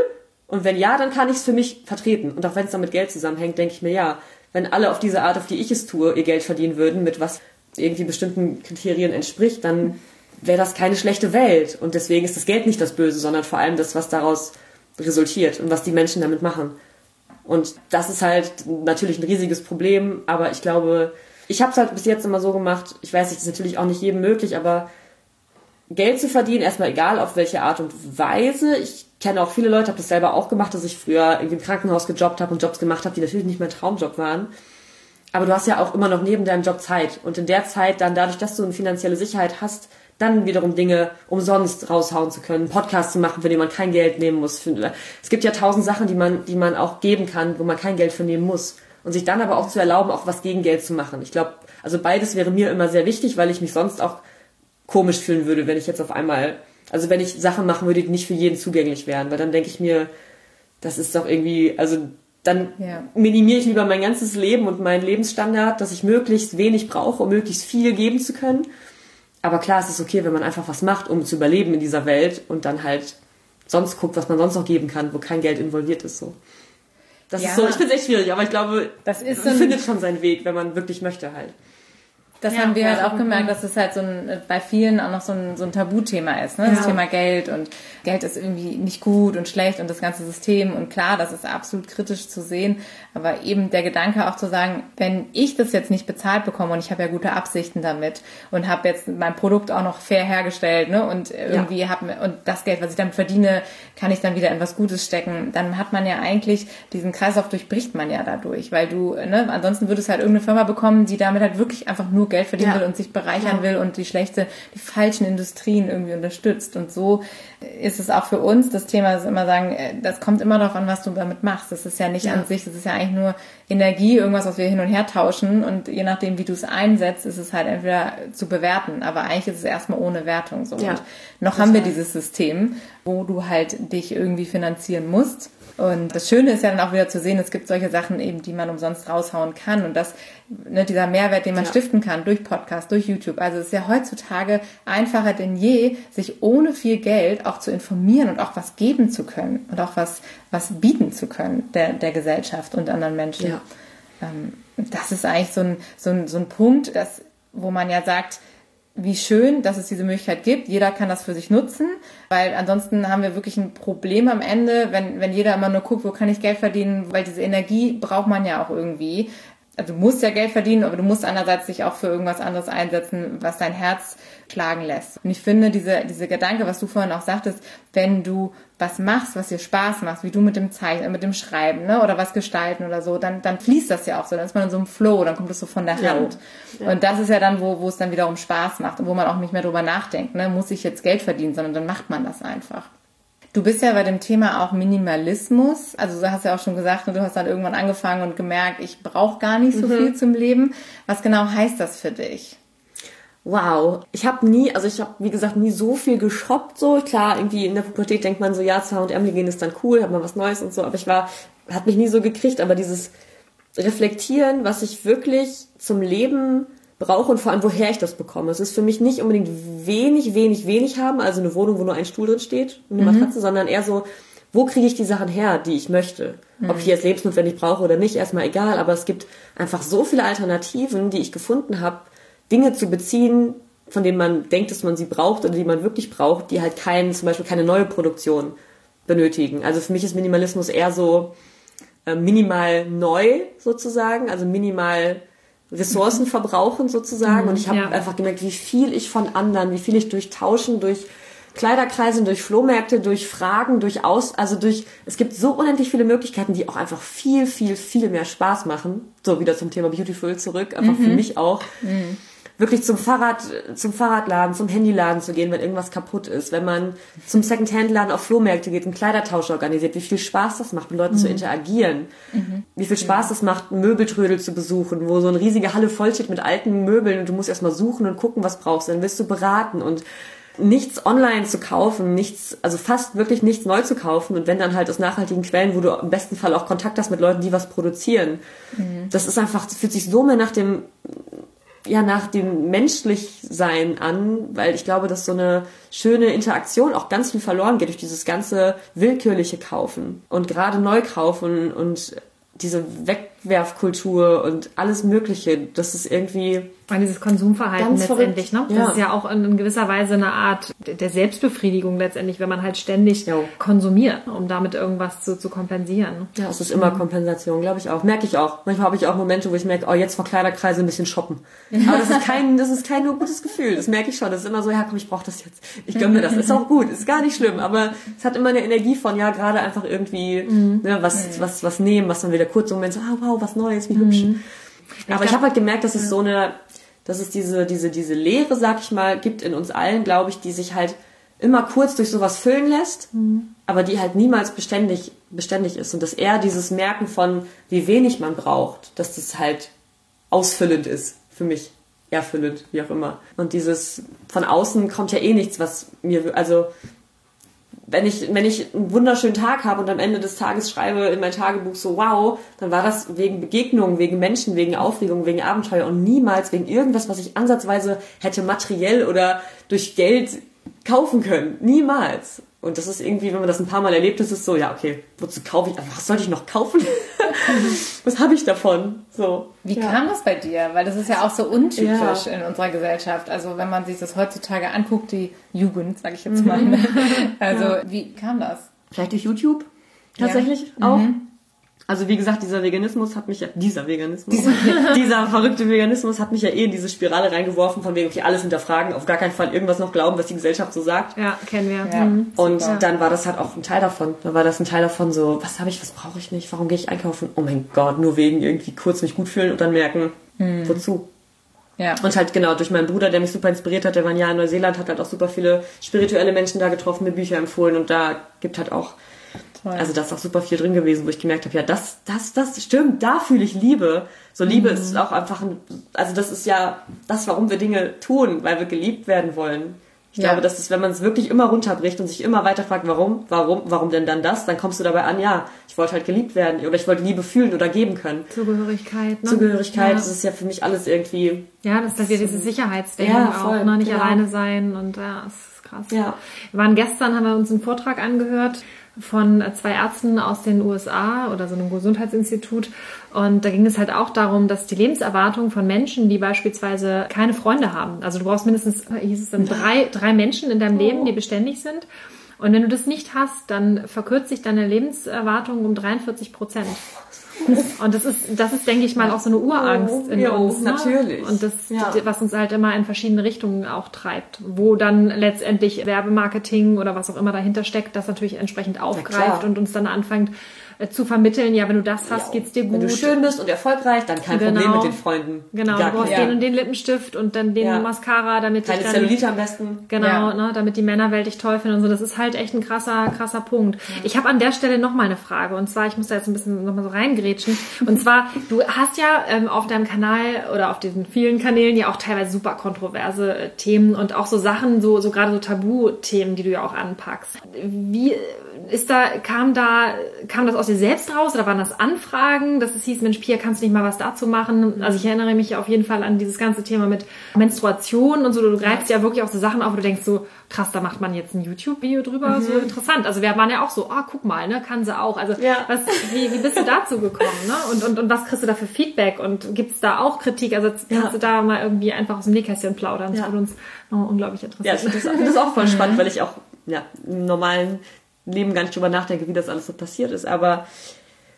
Und wenn ja, dann kann ich es für mich vertreten. Und auch wenn es dann mit Geld zusammenhängt, denke ich mir, ja, wenn alle auf diese Art, auf die ich es tue, ihr Geld verdienen würden, mit was irgendwie bestimmten Kriterien entspricht, dann wäre das keine schlechte Welt. Und deswegen ist das Geld nicht das Böse, sondern vor allem das, was daraus resultiert und was die Menschen damit machen. Und das ist halt natürlich ein riesiges Problem, aber ich glaube, ich habe es halt bis jetzt immer so gemacht, ich weiß das ist natürlich auch nicht jedem möglich, aber Geld zu verdienen, erstmal egal auf welche Art und Weise. Ich kenne auch viele Leute, habe das selber auch gemacht, dass ich früher irgendwie im Krankenhaus gejobbt habe und Jobs gemacht habe, die natürlich nicht mein Traumjob waren. Aber du hast ja auch immer noch neben deinem Job Zeit. Und in der Zeit dann, dadurch, dass du eine finanzielle Sicherheit hast, dann wiederum Dinge umsonst raushauen zu können, Podcasts zu machen, für den man kein Geld nehmen muss. Es gibt ja tausend Sachen, die man, die man auch geben kann, wo man kein Geld für nehmen muss. Und sich dann aber auch zu erlauben, auch was gegen Geld zu machen. Ich glaube, also beides wäre mir immer sehr wichtig, weil ich mich sonst auch komisch fühlen würde, wenn ich jetzt auf einmal, also wenn ich Sachen machen würde, die nicht für jeden zugänglich wären, weil dann denke ich mir, das ist doch irgendwie, also dann ja. minimiere ich lieber mein ganzes Leben und meinen Lebensstandard, dass ich möglichst wenig brauche, um möglichst viel geben zu können aber klar, es ist okay, wenn man einfach was macht, um zu überleben in dieser Welt und dann halt sonst guckt, was man sonst noch geben kann, wo kein Geld involviert ist. So. Das ja. ist so, ich finde es echt schwierig, aber ich glaube, das ist so findet schon seinen Weg, wenn man wirklich möchte halt. Das ja, haben wir halt auch gemerkt, dass es halt so ein, bei vielen auch noch so ein, so ein Tabuthema ist, ne? Ja. Das Thema Geld und Geld ist irgendwie nicht gut und schlecht und das ganze System und klar, das ist absolut kritisch zu sehen, aber eben der Gedanke auch zu sagen, wenn ich das jetzt nicht bezahlt bekomme und ich habe ja gute Absichten damit und habe jetzt mein Produkt auch noch fair hergestellt, ne? Und irgendwie ja. habe und das Geld, was ich damit verdiene, kann ich dann wieder in was Gutes stecken, dann hat man ja eigentlich diesen Kreislauf durchbricht man ja dadurch, weil du, ne, ansonsten würdest halt irgendeine Firma bekommen, die damit halt wirklich einfach nur Geld verdienen ja. will und sich bereichern ja. will und die schlechte, die falschen Industrien irgendwie unterstützt. Und so ist es auch für uns. Das Thema ist immer sagen, äh, das kommt immer darauf an, was du damit machst. Das ist ja nicht ja. an sich, das ist ja eigentlich nur Energie, irgendwas, was wir hin und her tauschen. Und je nachdem, wie du es einsetzt, ist es halt entweder zu bewerten. Aber eigentlich ist es erstmal ohne Wertung so. Und noch haben wir dieses System, wo du halt dich irgendwie finanzieren musst und das Schöne ist ja dann auch wieder zu sehen, es gibt solche Sachen eben, die man umsonst raushauen kann und das, ne, dieser Mehrwert, den man ja. stiften kann durch Podcast, durch YouTube. Also es ist ja heutzutage einfacher denn je, sich ohne viel Geld auch zu informieren und auch was geben zu können und auch was, was bieten zu können der, der Gesellschaft und anderen Menschen. Ja. Ähm, das ist eigentlich so ein, so ein, so ein Punkt, das, wo man ja sagt, wie schön, dass es diese Möglichkeit gibt. Jeder kann das für sich nutzen, weil ansonsten haben wir wirklich ein Problem am Ende, wenn, wenn jeder immer nur guckt, wo kann ich Geld verdienen, weil diese Energie braucht man ja auch irgendwie. Also du musst ja Geld verdienen, aber du musst andererseits dich auch für irgendwas anderes einsetzen, was dein Herz schlagen lässt. Und ich finde, diese, diese Gedanke, was du vorhin auch sagtest, wenn du was machst, was dir Spaß macht, wie du mit dem Zeichnen, mit dem Schreiben, ne, oder was gestalten oder so, dann, dann fließt das ja auch so, dann ist man in so einem Flow, dann kommt es so von der Hand. Ja. Ja. Und das ist ja dann, wo, wo es dann wiederum Spaß macht und wo man auch nicht mehr drüber nachdenkt, ne, muss ich jetzt Geld verdienen, sondern dann macht man das einfach. Du bist ja bei dem Thema auch Minimalismus. Also du hast ja auch schon gesagt, du hast dann irgendwann angefangen und gemerkt, ich brauche gar nicht so mhm. viel zum Leben. Was genau heißt das für dich? Wow, ich habe nie, also ich habe wie gesagt nie so viel geshoppt so. Klar, irgendwie in der Pubertät denkt man so, ja, zu H&M gehen ist dann cool, hat man was Neues und so, aber ich war hat mich nie so gekriegt, aber dieses reflektieren, was ich wirklich zum Leben brauche und vor allem woher ich das bekomme. Es ist für mich nicht unbedingt wenig, wenig, wenig haben, also eine Wohnung, wo nur ein Stuhl drin steht und eine mhm. Matratze, sondern eher so, wo kriege ich die Sachen her, die ich möchte? Mhm. Ob ich jetzt lebensnotwendig brauche oder nicht, erstmal egal, aber es gibt einfach so viele Alternativen, die ich gefunden habe, Dinge zu beziehen, von denen man denkt, dass man sie braucht oder die man wirklich braucht, die halt kein, zum Beispiel keine neue Produktion benötigen. Also für mich ist Minimalismus eher so äh, minimal neu sozusagen, also minimal Ressourcen mhm. verbrauchen sozusagen. Mhm, und ich habe ja. einfach gemerkt, wie viel ich von anderen, wie viel ich durch Tauschen, durch Kleiderkreise, durch Flohmärkte, durch Fragen, durch Aus, also durch, es gibt so unendlich viele Möglichkeiten, die auch einfach viel, viel, viel mehr Spaß machen. So wieder zum Thema Beautiful zurück, einfach mhm. für mich auch. Mhm wirklich zum Fahrrad, zum Fahrradladen, zum Handyladen zu gehen, wenn irgendwas kaputt ist, wenn man zum Secondhand-Laden auf Flohmärkte geht, einen Kleidertausch organisiert, wie viel Spaß das macht, mit Leuten mhm. zu interagieren, mhm. wie viel Spaß ja. das macht, Möbeltrödel zu besuchen, wo so eine riesige Halle voll steht mit alten Möbeln und du musst erstmal suchen und gucken, was brauchst, dann wirst du beraten und nichts online zu kaufen, nichts, also fast wirklich nichts neu zu kaufen und wenn dann halt aus nachhaltigen Quellen, wo du im besten Fall auch Kontakt hast mit Leuten, die was produzieren. Mhm. Das ist einfach, das fühlt sich so mehr nach dem, ja, nach dem Menschlichsein an, weil ich glaube, dass so eine schöne Interaktion auch ganz viel verloren geht durch dieses ganze willkürliche Kaufen und gerade neu kaufen und diese Wegwerfkultur und alles Mögliche, das ist irgendwie meine, dieses Konsumverhalten letztendlich, ne? Das ja. ist ja auch in, gewisser Weise eine Art der Selbstbefriedigung letztendlich, wenn man halt ständig ja. konsumiert, um damit irgendwas zu, zu kompensieren. Ja, es ist immer Kompensation, glaube ich auch. Merke ich auch. Manchmal habe ich auch Momente, wo ich merke, oh, jetzt vor Kleiderkreise ein bisschen shoppen. Aber das ist kein, das ist kein nur gutes Gefühl. Das merke ich schon. Das ist immer so, ja komm, ich brauche das jetzt. Ich gönne mir das. Ist auch gut. Ist gar nicht schlimm. Aber es hat immer eine Energie von, ja, gerade einfach irgendwie mhm. ne, was, mhm. was, was nehmen, was dann wieder kurz im Moment so, ah, wow, was Neues, wie hübsch. Mhm. Aber ich, ich habe halt gemerkt, dass es so eine dass es diese, diese, diese Leere, sag ich mal, gibt in uns allen, glaube ich, die sich halt immer kurz durch sowas füllen lässt, mhm. aber die halt niemals beständig, beständig ist. Und dass eher dieses Merken von, wie wenig man braucht, dass das halt ausfüllend ist für mich. Erfüllend, wie auch immer. Und dieses von außen kommt ja eh nichts, was mir, also wenn ich, wenn ich einen wunderschönen Tag habe und am Ende des Tages schreibe in mein Tagebuch so, wow, dann war das wegen Begegnungen, wegen Menschen, wegen Aufregung, wegen Abenteuer und niemals wegen irgendwas, was ich ansatzweise hätte materiell oder durch Geld kaufen können. Niemals. Und das ist irgendwie, wenn man das ein paar Mal erlebt, ist es so, ja, okay, wozu kaufe ich, was sollte ich noch kaufen? was habe ich davon? So. Wie ja. kam das bei dir? Weil das ist ja auch so untypisch ja. in unserer Gesellschaft. Also wenn man sich das heutzutage anguckt, die Jugend, sage ich jetzt mal. Mhm. Also ja. wie kam das? Vielleicht durch YouTube tatsächlich auch. Mhm. Also wie gesagt, dieser Veganismus hat mich ja, dieser Veganismus, dieser, dieser verrückte Veganismus hat mich ja eh in diese Spirale reingeworfen, von wegen, okay, alles hinterfragen, auf gar keinen Fall irgendwas noch glauben, was die Gesellschaft so sagt. Ja, kennen wir. Ja, mhm. Und super. dann war das halt auch ein Teil davon. Dann war das ein Teil davon so, was habe ich, was brauche ich nicht, warum gehe ich einkaufen? Oh mein Gott, nur wegen irgendwie kurz mich gut fühlen und dann merken, mhm. wozu? Ja. Und halt genau durch meinen Bruder, der mich super inspiriert hat, der war ein Jahr in Neuseeland, hat halt auch super viele spirituelle Menschen da getroffen, mir Bücher empfohlen und da gibt halt auch Toll. Also da ist auch super viel drin gewesen, wo ich gemerkt habe, ja, das, das, das stimmt, da fühle ich Liebe. So Liebe mhm. ist auch einfach ein, also das ist ja das, warum wir Dinge tun, weil wir geliebt werden wollen. Ich ja. glaube, dass es, wenn man es wirklich immer runterbricht und sich immer weiter fragt, warum, warum, warum denn dann das, dann kommst du dabei an, ja, ich wollte halt geliebt werden oder ich wollte Liebe fühlen oder geben können. Zugehörigkeit, ne? Zugehörigkeit, ja. das ist ja für mich alles irgendwie. Ja, das ist halt wieder diese Sicherheitsdenken ja, voll, auch, ne? nicht genau. alleine sein und ja, das ist krass. Ja. Wir waren gestern, haben wir uns einen Vortrag angehört von zwei Ärzten aus den USA oder so einem Gesundheitsinstitut. Und da ging es halt auch darum, dass die Lebenserwartung von Menschen, die beispielsweise keine Freunde haben, also du brauchst mindestens, hieß es dann, drei, drei Menschen in deinem Leben, die beständig sind. Und wenn du das nicht hast, dann verkürzt sich deine Lebenserwartung um 43 Prozent. Und das ist, das ist, denke ich mal, auch so eine Urangst in ja, uns. Ne? Natürlich. Und das, ja. was uns halt immer in verschiedene Richtungen auch treibt, wo dann letztendlich Werbemarketing oder was auch immer dahinter steckt, das natürlich entsprechend aufgreift und uns dann anfängt, zu vermitteln, ja, wenn du das hast, ja, geht's dir gut. Wenn du schön bist und erfolgreich, dann kein genau. Problem mit den Freunden. Genau, Gar du brauchst ja. den und den Lippenstift und dann den ja. Mascara, damit Keine dann, Zellulite am besten. Genau, ne, damit die Männerwelt dich toll finden und so. Das ist halt echt ein krasser, krasser Punkt. Ich habe an der Stelle noch mal eine Frage und zwar, ich muss da jetzt ein bisschen noch mal so reingrätschen. Und zwar, du hast ja ähm, auf deinem Kanal oder auf diesen vielen Kanälen ja auch teilweise super kontroverse äh, Themen und auch so Sachen, so, so gerade so Tabuthemen, die du ja auch anpackst. Wie ist da, kam da, kam das aus dir selbst raus oder waren das Anfragen, dass es hieß, Mensch, Pia, kannst du nicht mal was dazu machen? Also ich erinnere mich auf jeden Fall an dieses ganze Thema mit Menstruation und so. Du greifst ja wirklich auch so Sachen auf, wo du denkst so, krass, da macht man jetzt ein YouTube-Video drüber, mhm. so interessant. Also wir waren ja auch so, ah, guck mal, ne, kann sie auch. Also ja. was, wie, wie bist du dazu gekommen, ne? Und, und, und was kriegst du da für Feedback? Und gibt's da auch Kritik? Also kannst ja. du da mal irgendwie einfach aus dem Nähkästchen plaudern? Das ja. würde uns noch unglaublich interessieren. Ja, das, das ist auch voll spannend, weil ich auch ja, im normalen Leben gar nicht drüber nachdenke, wie das alles so passiert ist. Aber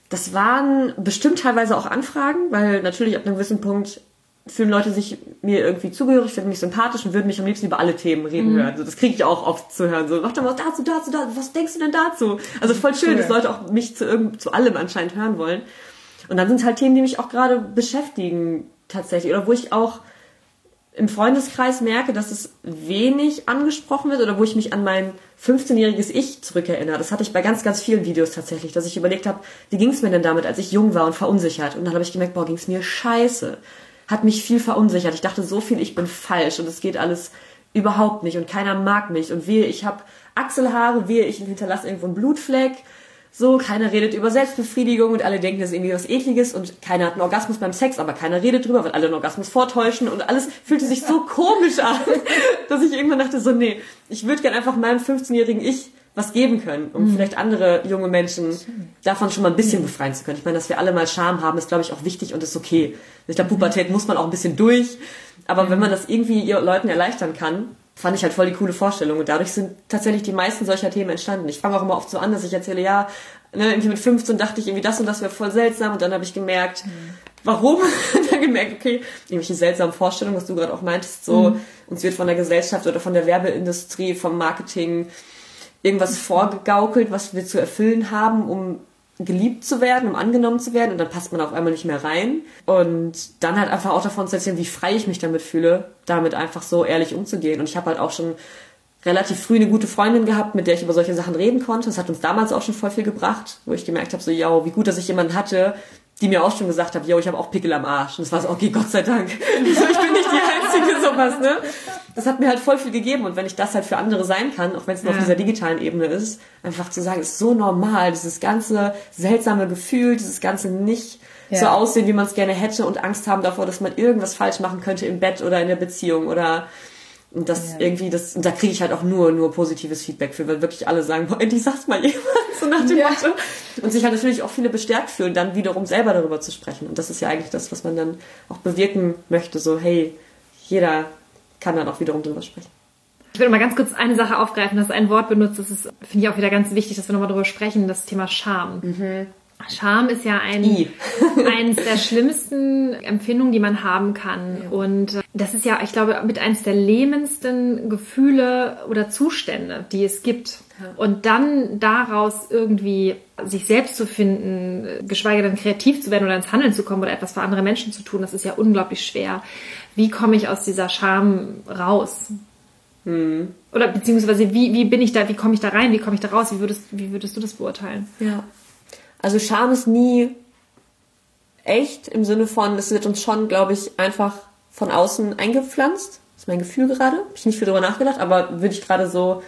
das waren bestimmt teilweise auch Anfragen, weil natürlich ab einem gewissen Punkt fühlen Leute sich mir irgendwie zugehörig, finden mich sympathisch und würden mich am liebsten über alle Themen reden mhm. hören. So, das kriege ich auch oft zu hören. So, mach doch was dazu, dazu, dazu, was denkst du denn dazu? Also voll schön, cool. dass Leute auch mich zu, irgend, zu allem anscheinend hören wollen. Und dann sind es halt Themen, die mich auch gerade beschäftigen tatsächlich. Oder wo ich auch im Freundeskreis merke, dass es wenig angesprochen wird oder wo ich mich an mein 15-jähriges Ich zurückerinnere. Das hatte ich bei ganz, ganz vielen Videos tatsächlich, dass ich überlegt habe, wie ging es mir denn damit, als ich jung war und verunsichert. Und dann habe ich gemerkt, boah, ging es mir scheiße. Hat mich viel verunsichert. Ich dachte so viel, ich bin falsch und es geht alles überhaupt nicht und keiner mag mich und wehe, ich habe Achselhaare, wehe, ich hinterlasse irgendwo einen Blutfleck. So, keiner redet über Selbstbefriedigung und alle denken, das ist irgendwie was Ekliges und keiner hat einen Orgasmus beim Sex, aber keiner redet drüber, weil alle einen Orgasmus vortäuschen und alles fühlte sich so komisch an, dass ich irgendwann dachte so, nee, ich würde gern einfach meinem 15-jährigen Ich was geben können, um mhm. vielleicht andere junge Menschen davon schon mal ein bisschen befreien zu können. Ich meine, dass wir alle mal Scham haben, ist, glaube ich, auch wichtig und ist okay. Ich glaube, Pubertät muss man auch ein bisschen durch. Aber wenn man das irgendwie Leuten erleichtern kann, fand ich halt voll die coole Vorstellung. Und dadurch sind tatsächlich die meisten solcher Themen entstanden. Ich fange auch immer oft so an, dass ich erzähle, ja, ne, irgendwie mit 15 dachte ich irgendwie das und das wäre voll seltsam. Und dann habe ich gemerkt, mhm. warum? und dann gemerkt, okay, irgendwelche seltsamen Vorstellungen, was du gerade auch meintest, so, mhm. uns wird von der Gesellschaft oder von der Werbeindustrie, vom Marketing irgendwas vorgegaukelt, was wir zu erfüllen haben, um geliebt zu werden, um angenommen zu werden und dann passt man auf einmal nicht mehr rein. Und dann halt einfach auch davon zu erzählen, wie frei ich mich damit fühle, damit einfach so ehrlich umzugehen. Und ich habe halt auch schon relativ früh eine gute Freundin gehabt, mit der ich über solche Sachen reden konnte. Das hat uns damals auch schon voll viel gebracht, wo ich gemerkt habe, so, ja, wie gut, dass ich jemanden hatte, die mir auch schon gesagt hat, yo, ich habe auch Pickel am Arsch. Und das war so, okay, Gott sei Dank. so, ich bin nicht die Einzige, sowas, ne? Das hat mir halt voll viel gegeben. Und wenn ich das halt für andere sein kann, auch wenn es nur ja. auf dieser digitalen Ebene ist, einfach zu sagen, ist so normal, dieses ganze seltsame Gefühl, dieses ganze nicht ja. so aussehen, wie man es gerne hätte und Angst haben davor, dass man irgendwas falsch machen könnte im Bett oder in der Beziehung oder und das ja. irgendwie, das, und da kriege ich halt auch nur, nur positives Feedback für, weil wirklich alle sagen, boah, endlich sagt's mal jemand, so nach dem ja. Motto. Und sich halt natürlich auch viele bestärkt fühlen, dann wiederum selber darüber zu sprechen. Und das ist ja eigentlich das, was man dann auch bewirken möchte, so, hey, jeder kann dann auch wiederum darüber sprechen. Ich würde mal ganz kurz eine Sache aufgreifen, dass ein Wort benutzt, das ist, finde ich auch wieder ganz wichtig, dass wir nochmal darüber sprechen, das Thema Scham. Mhm. Scham ist ja ein, eines der schlimmsten Empfindungen, die man haben kann. Ja. Und äh, das ist ja, ich glaube, mit eines der lähmendsten Gefühle oder Zustände, die es gibt. Ja. Und dann daraus irgendwie sich selbst zu finden, geschweige denn kreativ zu werden oder ins Handeln zu kommen oder etwas für andere Menschen zu tun, das ist ja unglaublich schwer. Wie komme ich aus dieser Scham raus? Hm. Oder beziehungsweise wie, wie bin ich da, wie komme ich da rein, wie komme ich da raus? Wie würdest, wie würdest du das beurteilen? Ja. Also Scham ist nie echt im Sinne von, es wird uns schon, glaube ich, einfach von außen eingepflanzt. Das ist mein Gefühl gerade. Habe ich nicht viel drüber nachgedacht, aber würde ich gerade so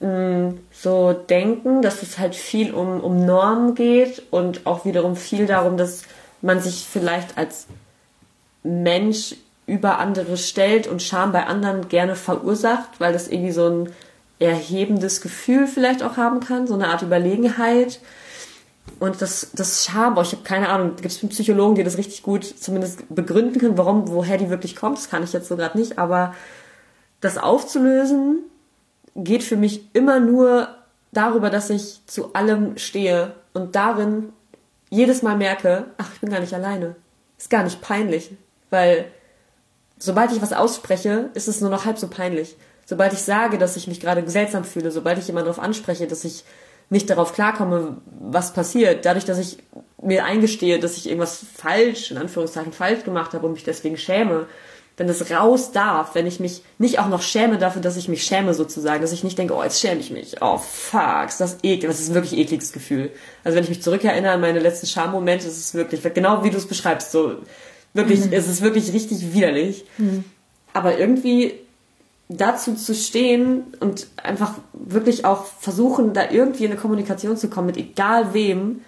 so denken, dass es halt viel um, um Normen geht und auch wiederum viel darum, dass man sich vielleicht als Mensch über andere stellt und Scham bei anderen gerne verursacht, weil das irgendwie so ein erhebendes Gefühl vielleicht auch haben kann, so eine Art Überlegenheit. Und das, das Scham, ich habe keine Ahnung, gibt es Psychologen, die das richtig gut zumindest begründen können, warum, woher die wirklich kommt, das kann ich jetzt so gerade nicht, aber das aufzulösen geht für mich immer nur darüber, dass ich zu allem stehe und darin jedes Mal merke, ach, ich bin gar nicht alleine. Ist gar nicht peinlich, weil sobald ich was ausspreche, ist es nur noch halb so peinlich. Sobald ich sage, dass ich mich gerade seltsam fühle, sobald ich jemanden darauf anspreche, dass ich nicht darauf klarkomme, was passiert, dadurch, dass ich mir eingestehe, dass ich irgendwas falsch, in Anführungszeichen falsch gemacht habe und mich deswegen schäme, wenn das raus darf, wenn ich mich nicht auch noch schäme dafür, dass ich mich schäme sozusagen, dass ich nicht denke, oh, jetzt schäme ich mich, oh fuck, ist das eklig, das ist ein wirklich ekliges Gefühl. Also wenn ich mich zurückerinnere an meine letzten Schammomente, ist es wirklich, genau wie du es beschreibst, so wirklich, mhm. es ist wirklich richtig widerlich. Mhm. Aber irgendwie dazu zu stehen und einfach wirklich auch versuchen, da irgendwie in eine Kommunikation zu kommen mit egal wem,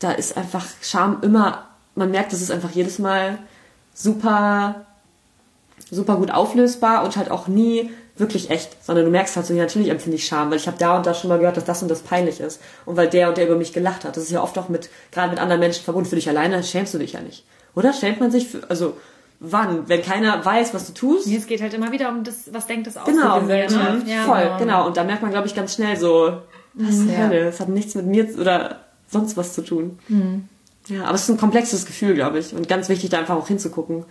da ist einfach Scham immer, man merkt, das ist einfach jedes Mal super, super gut auflösbar und halt auch nie wirklich echt, sondern du merkst halt so, ja, natürlich empfinde ich Scham, weil ich habe da und da schon mal gehört, dass das und das peinlich ist und weil der und der über mich gelacht hat. Das ist ja oft auch mit, gerade mit anderen Menschen verbunden. Für dich alleine schämst du dich ja nicht. Oder schämt man sich für, also wann? Wenn keiner weiß, was du tust? Es geht halt immer wieder um das, was denkt das aus genau, der Gesellschaft. Ja, voll, genau. genau. Und da merkt man, glaube ich, ganz schnell so, was mhm, Hölle, ja. es hat nichts mit mir oder sonst was zu tun. Mhm. Ja, aber es ist ein komplexes Gefühl, glaube ich. Und ganz wichtig, da einfach auch hinzugucken.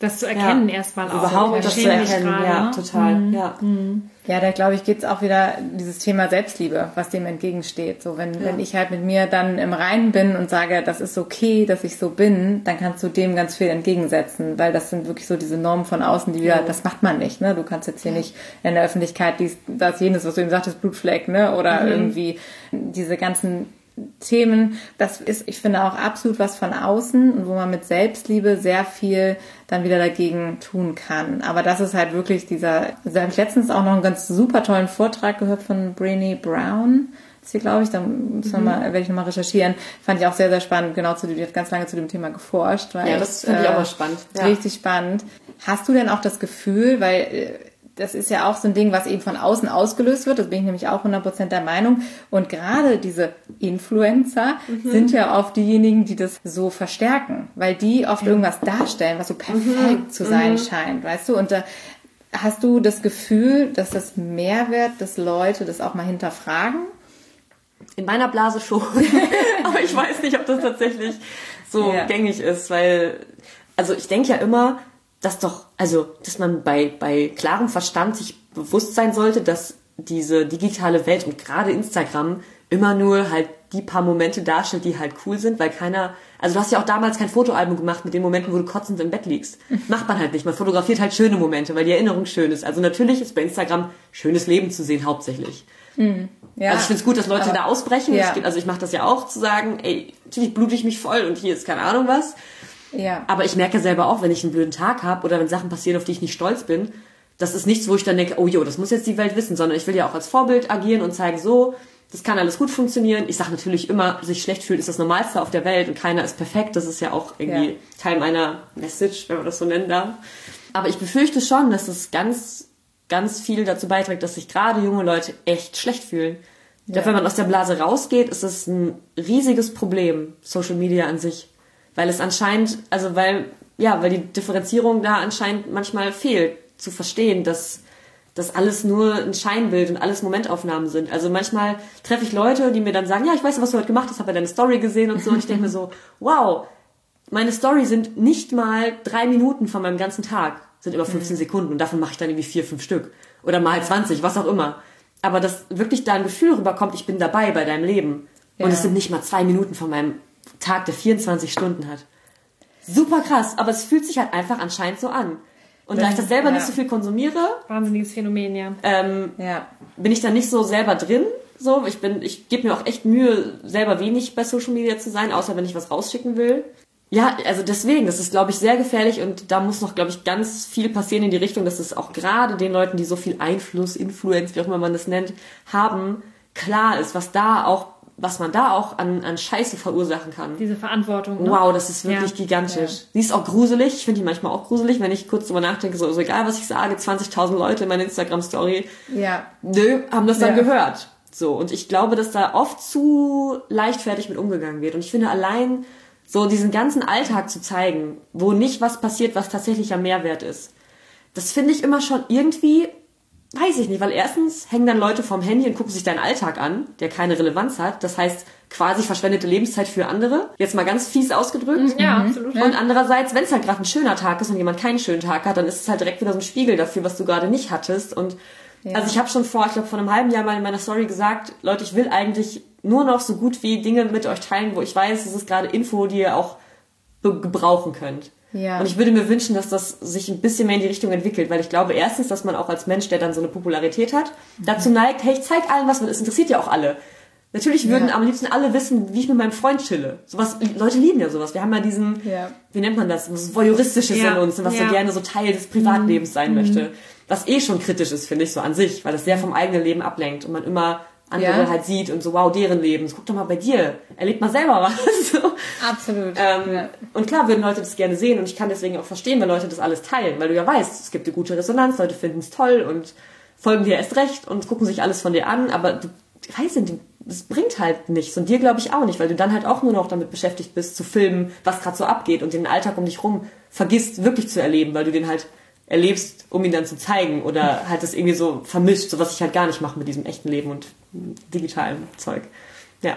Das zu erkennen ja. erstmal auch. Überhaupt das zu erkennen, grade, ja, ne? total, mhm. ja. Mhm. Ja, da glaube ich, geht's auch wieder dieses Thema Selbstliebe, was dem entgegensteht. So, wenn, ja. wenn ich halt mit mir dann im Reinen bin und sage, das ist okay, dass ich so bin, dann kannst du dem ganz viel entgegensetzen, weil das sind wirklich so diese Normen von außen, die wieder, ja. das macht man nicht, ne? Du kannst jetzt hier nicht in der Öffentlichkeit dies, das, jenes, was du eben sagtest, Blutfleck, ne? Oder mhm. irgendwie diese ganzen Themen, das ist, ich finde, auch absolut was von außen und wo man mit Selbstliebe sehr viel dann wieder dagegen tun kann. Aber das ist halt wirklich dieser, also da habe ich letztens auch noch einen ganz super tollen Vortrag gehört von Brainy Brown. Das hier, glaube ich, da muss man mhm. mal, werde ich nochmal recherchieren. Fand ich auch sehr, sehr spannend. Genau zu, die hat ganz lange zu dem Thema geforscht. Weil ja, das finde ich auch mal spannend. Ja. Richtig spannend. Hast du denn auch das Gefühl, weil äh, das ist ja auch so ein Ding, was eben von außen ausgelöst wird. Das bin ich nämlich auch 100% der Meinung. Und gerade diese Influencer mhm. sind ja oft diejenigen, die das so verstärken, weil die oft irgendwas darstellen, was so perfekt mhm. zu sein mhm. scheint, weißt du? Und da hast du das Gefühl, dass das mehr wird, dass Leute das auch mal hinterfragen? In meiner Blase schon. Aber ich weiß nicht, ob das tatsächlich so ja. gängig ist, weil, also ich denke ja immer, dass doch, also, dass man bei, bei klarem Verstand sich bewusst sein sollte, dass diese digitale Welt und gerade Instagram immer nur halt die paar Momente darstellt, die halt cool sind, weil keiner, also du hast ja auch damals kein Fotoalbum gemacht mit den Momenten, wo du kotzend im Bett liegst. Macht man halt nicht. Man fotografiert halt schöne Momente, weil die Erinnerung schön ist. Also natürlich ist bei Instagram schönes Leben zu sehen, hauptsächlich. Mhm. Ja. Also ich finde es gut, dass Leute Aber, da ausbrechen. Ja. also ich mache das ja auch, zu sagen, ey, natürlich blute ich mich voll und hier ist keine Ahnung was. Ja. Aber ich merke selber auch, wenn ich einen blöden Tag habe oder wenn Sachen passieren, auf die ich nicht stolz bin, das ist nichts, wo ich dann denke, oh jo, das muss jetzt die Welt wissen, sondern ich will ja auch als Vorbild agieren und zeigen, so, das kann alles gut funktionieren. Ich sage natürlich immer, sich schlecht fühlen ist das Normalste auf der Welt und keiner ist perfekt. Das ist ja auch irgendwie ja. Teil meiner Message, wenn man das so nennen darf. Aber ich befürchte schon, dass es ganz, ganz viel dazu beiträgt, dass sich gerade junge Leute echt schlecht fühlen. Ich glaube, wenn man aus der Blase rausgeht, ist es ein riesiges Problem, Social Media an sich. Weil es anscheinend, also weil, ja, weil die Differenzierung da anscheinend manchmal fehlt, zu verstehen, dass das alles nur ein Scheinbild und alles Momentaufnahmen sind. Also manchmal treffe ich Leute, die mir dann sagen, ja, ich weiß, was du heute gemacht hast, habe ja deine Story gesehen und so. Und ich denke mir so, wow, meine Story sind nicht mal drei Minuten von meinem ganzen Tag, sind über 15 mhm. Sekunden und davon mache ich dann irgendwie vier, fünf Stück. Oder mal 20, was auch immer. Aber dass wirklich da ein Gefühl rüberkommt, ich bin dabei bei deinem Leben. Ja. Und es sind nicht mal zwei Minuten von meinem Tag, der 24 Stunden hat. Super krass, aber es fühlt sich halt einfach anscheinend so an. Und da ich das selber ja. nicht so viel konsumiere, wahnsinniges Phänomen, ja. Ähm, ja. bin ich da nicht so selber drin. So, ich bin, ich gebe mir auch echt Mühe, selber wenig bei Social Media zu sein, außer wenn ich was rausschicken will. Ja, also deswegen, das ist, glaube ich, sehr gefährlich und da muss noch, glaube ich, ganz viel passieren in die Richtung, dass es auch gerade den Leuten, die so viel Einfluss, Influence, wie auch immer man das nennt, haben, klar ist, was da auch was man da auch an, an Scheiße verursachen kann. Diese Verantwortung. Ne? Wow, das ist wirklich ja. gigantisch. Ja. Sie ist auch gruselig. Ich finde die manchmal auch gruselig, wenn ich kurz drüber nachdenke, so, so egal was ich sage, 20.000 Leute in meiner Instagram-Story, ja. nö, haben das dann ja. gehört. So, und ich glaube, dass da oft zu leichtfertig mit umgegangen wird. Und ich finde allein so diesen ganzen Alltag zu zeigen, wo nicht was passiert, was tatsächlich ein Mehrwert ist. Das finde ich immer schon irgendwie Weiß ich nicht, weil erstens hängen dann Leute vom Handy und gucken sich deinen Alltag an, der keine Relevanz hat. Das heißt, quasi verschwendete Lebenszeit für andere. Jetzt mal ganz fies ausgedrückt. Ja, mhm. absolut. Und andererseits, wenn es halt gerade ein schöner Tag ist und jemand keinen schönen Tag hat, dann ist es halt direkt wieder so ein Spiegel dafür, was du gerade nicht hattest. Und ja. also ich habe schon vor, ich glaube vor einem halben Jahr mal in meiner Story gesagt, Leute, ich will eigentlich nur noch so gut wie Dinge mit euch teilen, wo ich weiß, es ist gerade Info, die ihr auch gebrauchen könnt. Ja. Und ich würde mir wünschen, dass das sich ein bisschen mehr in die Richtung entwickelt, weil ich glaube erstens, dass man auch als Mensch, der dann so eine Popularität hat, mhm. dazu neigt, hey, ich zeig allen was, weil es interessiert ja auch alle. Natürlich würden ja. am liebsten alle wissen, wie ich mit meinem Freund chille. Sowas, Leute lieben ja sowas. Wir haben ja diesen, ja. wie nennt man das, was Voyeuristisches ja. in uns, was so gerne so Teil des Privatlebens sein mhm. möchte. Was eh schon kritisch ist, finde ich, so an sich, weil das sehr vom eigenen Leben ablenkt und man immer andere ja. halt sieht und so, wow, deren Leben. Guck doch mal bei dir. Erlebt mal selber was. so. Absolut. Ähm, ja. Und klar würden Leute das gerne sehen und ich kann deswegen auch verstehen, wenn Leute das alles teilen, weil du ja weißt, es gibt eine gute Resonanz, Leute finden es toll und folgen dir erst recht und gucken sich alles von dir an, aber du weißt nicht, das bringt halt nichts und dir glaube ich auch nicht, weil du dann halt auch nur noch damit beschäftigt bist, zu filmen, was gerade so abgeht und den Alltag um dich rum vergisst wirklich zu erleben, weil du den halt erlebst, um ihn dann zu zeigen oder halt das irgendwie so vermischt, so was ich halt gar nicht mache mit diesem echten Leben und digitalem Zeug. Ja.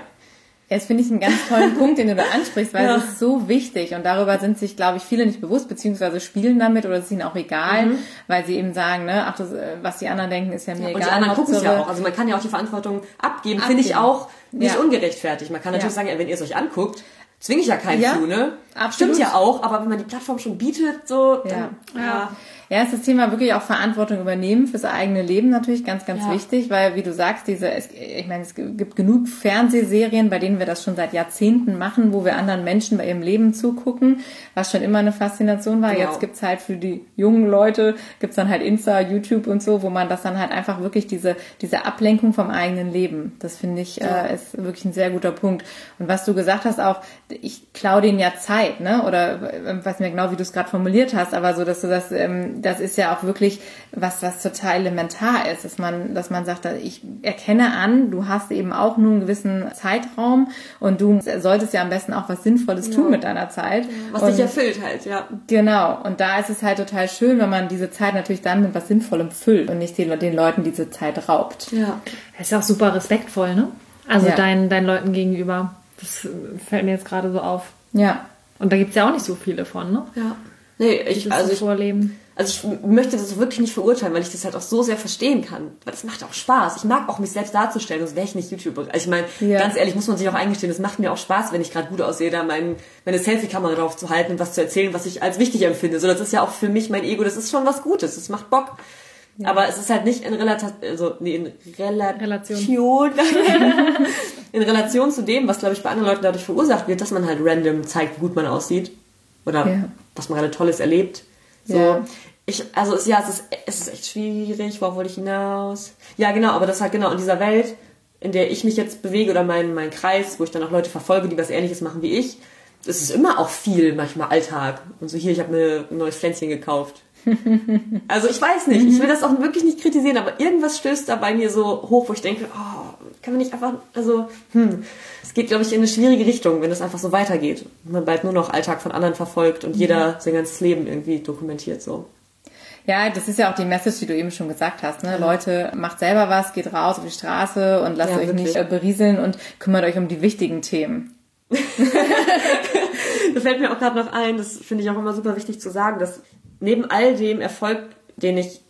Das finde ich einen ganz tollen Punkt, den du da ansprichst, weil ja. es ist so wichtig und darüber sind sich, glaube ich, viele nicht bewusst, beziehungsweise spielen damit oder es ist ihnen auch egal, mhm. weil sie eben sagen, ne, ach, das, äh, was die anderen denken, ist ja mir ja, egal. Und die anderen gucken es ja auch. Also man kann ja auch die Verantwortung abgeben, abgeben. finde ich auch nicht ja. ungerechtfertigt. Man kann natürlich sagen, ja, wenn ihr es euch anguckt, zwinge ich ja keinen ja, zu, ne? Absolut. Stimmt ja auch, aber wenn man die Plattform schon bietet, so, ja. Dann, ja. Ja. Ist das Thema wirklich auch Verantwortung übernehmen fürs eigene Leben natürlich ganz, ganz ja. wichtig, weil wie du sagst, diese, es, ich meine, es gibt genug Fernsehserien, bei denen wir das schon seit Jahrzehnten machen, wo wir anderen Menschen bei ihrem Leben zugucken, was schon immer eine Faszination war. Genau. Jetzt gibt's halt für die jungen Leute, gibt's dann halt Insta, YouTube und so, wo man das dann halt einfach wirklich diese, diese Ablenkung vom eigenen Leben, das finde ich, ja. äh, ist wirklich ein sehr guter Punkt. Und was du gesagt hast auch, ich klaue denen ja Zeit, ne? Oder äh, weiß nicht mehr genau, wie du es gerade formuliert hast, aber so, dass du das, ähm, das ist ja auch wirklich was, was total elementar ist, dass man, dass man sagt, ich erkenne an, du hast eben auch nur einen gewissen Zeitraum und du solltest ja am besten auch was Sinnvolles ja. tun mit deiner Zeit. Was und, dich erfüllt halt, ja. Genau. Und da ist es halt total schön, wenn man diese Zeit natürlich dann mit was Sinnvollem füllt und nicht den, den Leuten diese Zeit raubt. Ja. Das ist ja auch super respektvoll, ne? Also ja. deinen, deinen Leuten gegenüber. Das fällt mir jetzt gerade so auf. Ja. Und da gibt es ja auch nicht so viele von, ne? Ja. Nee, ich, also ich, vorleben. Also ich möchte das wirklich nicht verurteilen, weil ich das halt auch so sehr verstehen kann. Weil das macht auch Spaß. Ich mag auch mich selbst darzustellen, sonst wäre ich nicht YouTuber. Also ich meine, ja. ganz ehrlich, muss man sich auch eingestehen, es macht mir auch Spaß, wenn ich gerade gut aussehe, da mein, meine Selfie-Kamera drauf zu halten und was zu erzählen, was ich als wichtig empfinde. So, das ist ja auch für mich mein Ego, das ist schon was Gutes, das macht Bock. Ja. Aber es ist halt nicht in Relation, also nee, in Rela Relation, in Relation zu dem, was glaube ich bei anderen Leuten dadurch verursacht wird, dass man halt random zeigt, wie gut man aussieht oder ja. was man gerade Tolles erlebt. So, ja. ich, also ja, es ist, es ist echt schwierig. Worauf wollte ich hinaus? Ja, genau, aber das halt genau in dieser Welt, in der ich mich jetzt bewege oder mein mein Kreis, wo ich dann auch Leute verfolge, die was Ähnliches machen wie ich, es ist immer auch viel manchmal Alltag. Und so hier, ich habe mir ein neues Pflänzchen gekauft also ich weiß nicht, ich will das auch wirklich nicht kritisieren, aber irgendwas stößt da bei mir so hoch, wo ich denke, oh, kann man nicht einfach, also, hm, es geht, glaube ich, in eine schwierige Richtung, wenn es einfach so weitergeht. Man bald nur noch Alltag von anderen verfolgt und jeder sein ganzes Leben irgendwie dokumentiert so. Ja, das ist ja auch die Message, die du eben schon gesagt hast. Ne? Ja. Leute, macht selber was, geht raus auf die Straße und lasst ja, euch wirklich. nicht äh, berieseln und kümmert euch um die wichtigen Themen. da fällt mir auch gerade noch ein, das finde ich auch immer super wichtig zu sagen, dass neben all dem Erfolg, den ich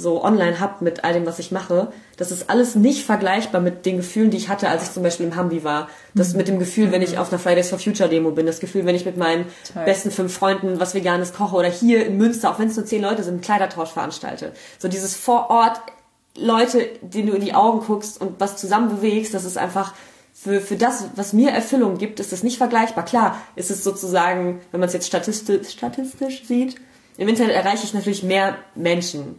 so online habe mit all dem, was ich mache, das ist alles nicht vergleichbar mit den Gefühlen, die ich hatte, als ich zum Beispiel im Hambi war. Das mhm. mit dem Gefühl, wenn ich auf einer Fridays for Future Demo bin, das Gefühl, wenn ich mit meinen Toll. besten fünf Freunden was Veganes koche oder hier in Münster, auch wenn es nur zehn Leute sind, einen Kleidertausch veranstalte. So dieses vor Ort Leute, denen du in die Augen guckst und was zusammen bewegst, das ist einfach für, für das, was mir Erfüllung gibt, ist das nicht vergleichbar. Klar, ist es sozusagen, wenn man es jetzt statistisch, statistisch sieht, im Internet erreiche ich natürlich mehr Menschen,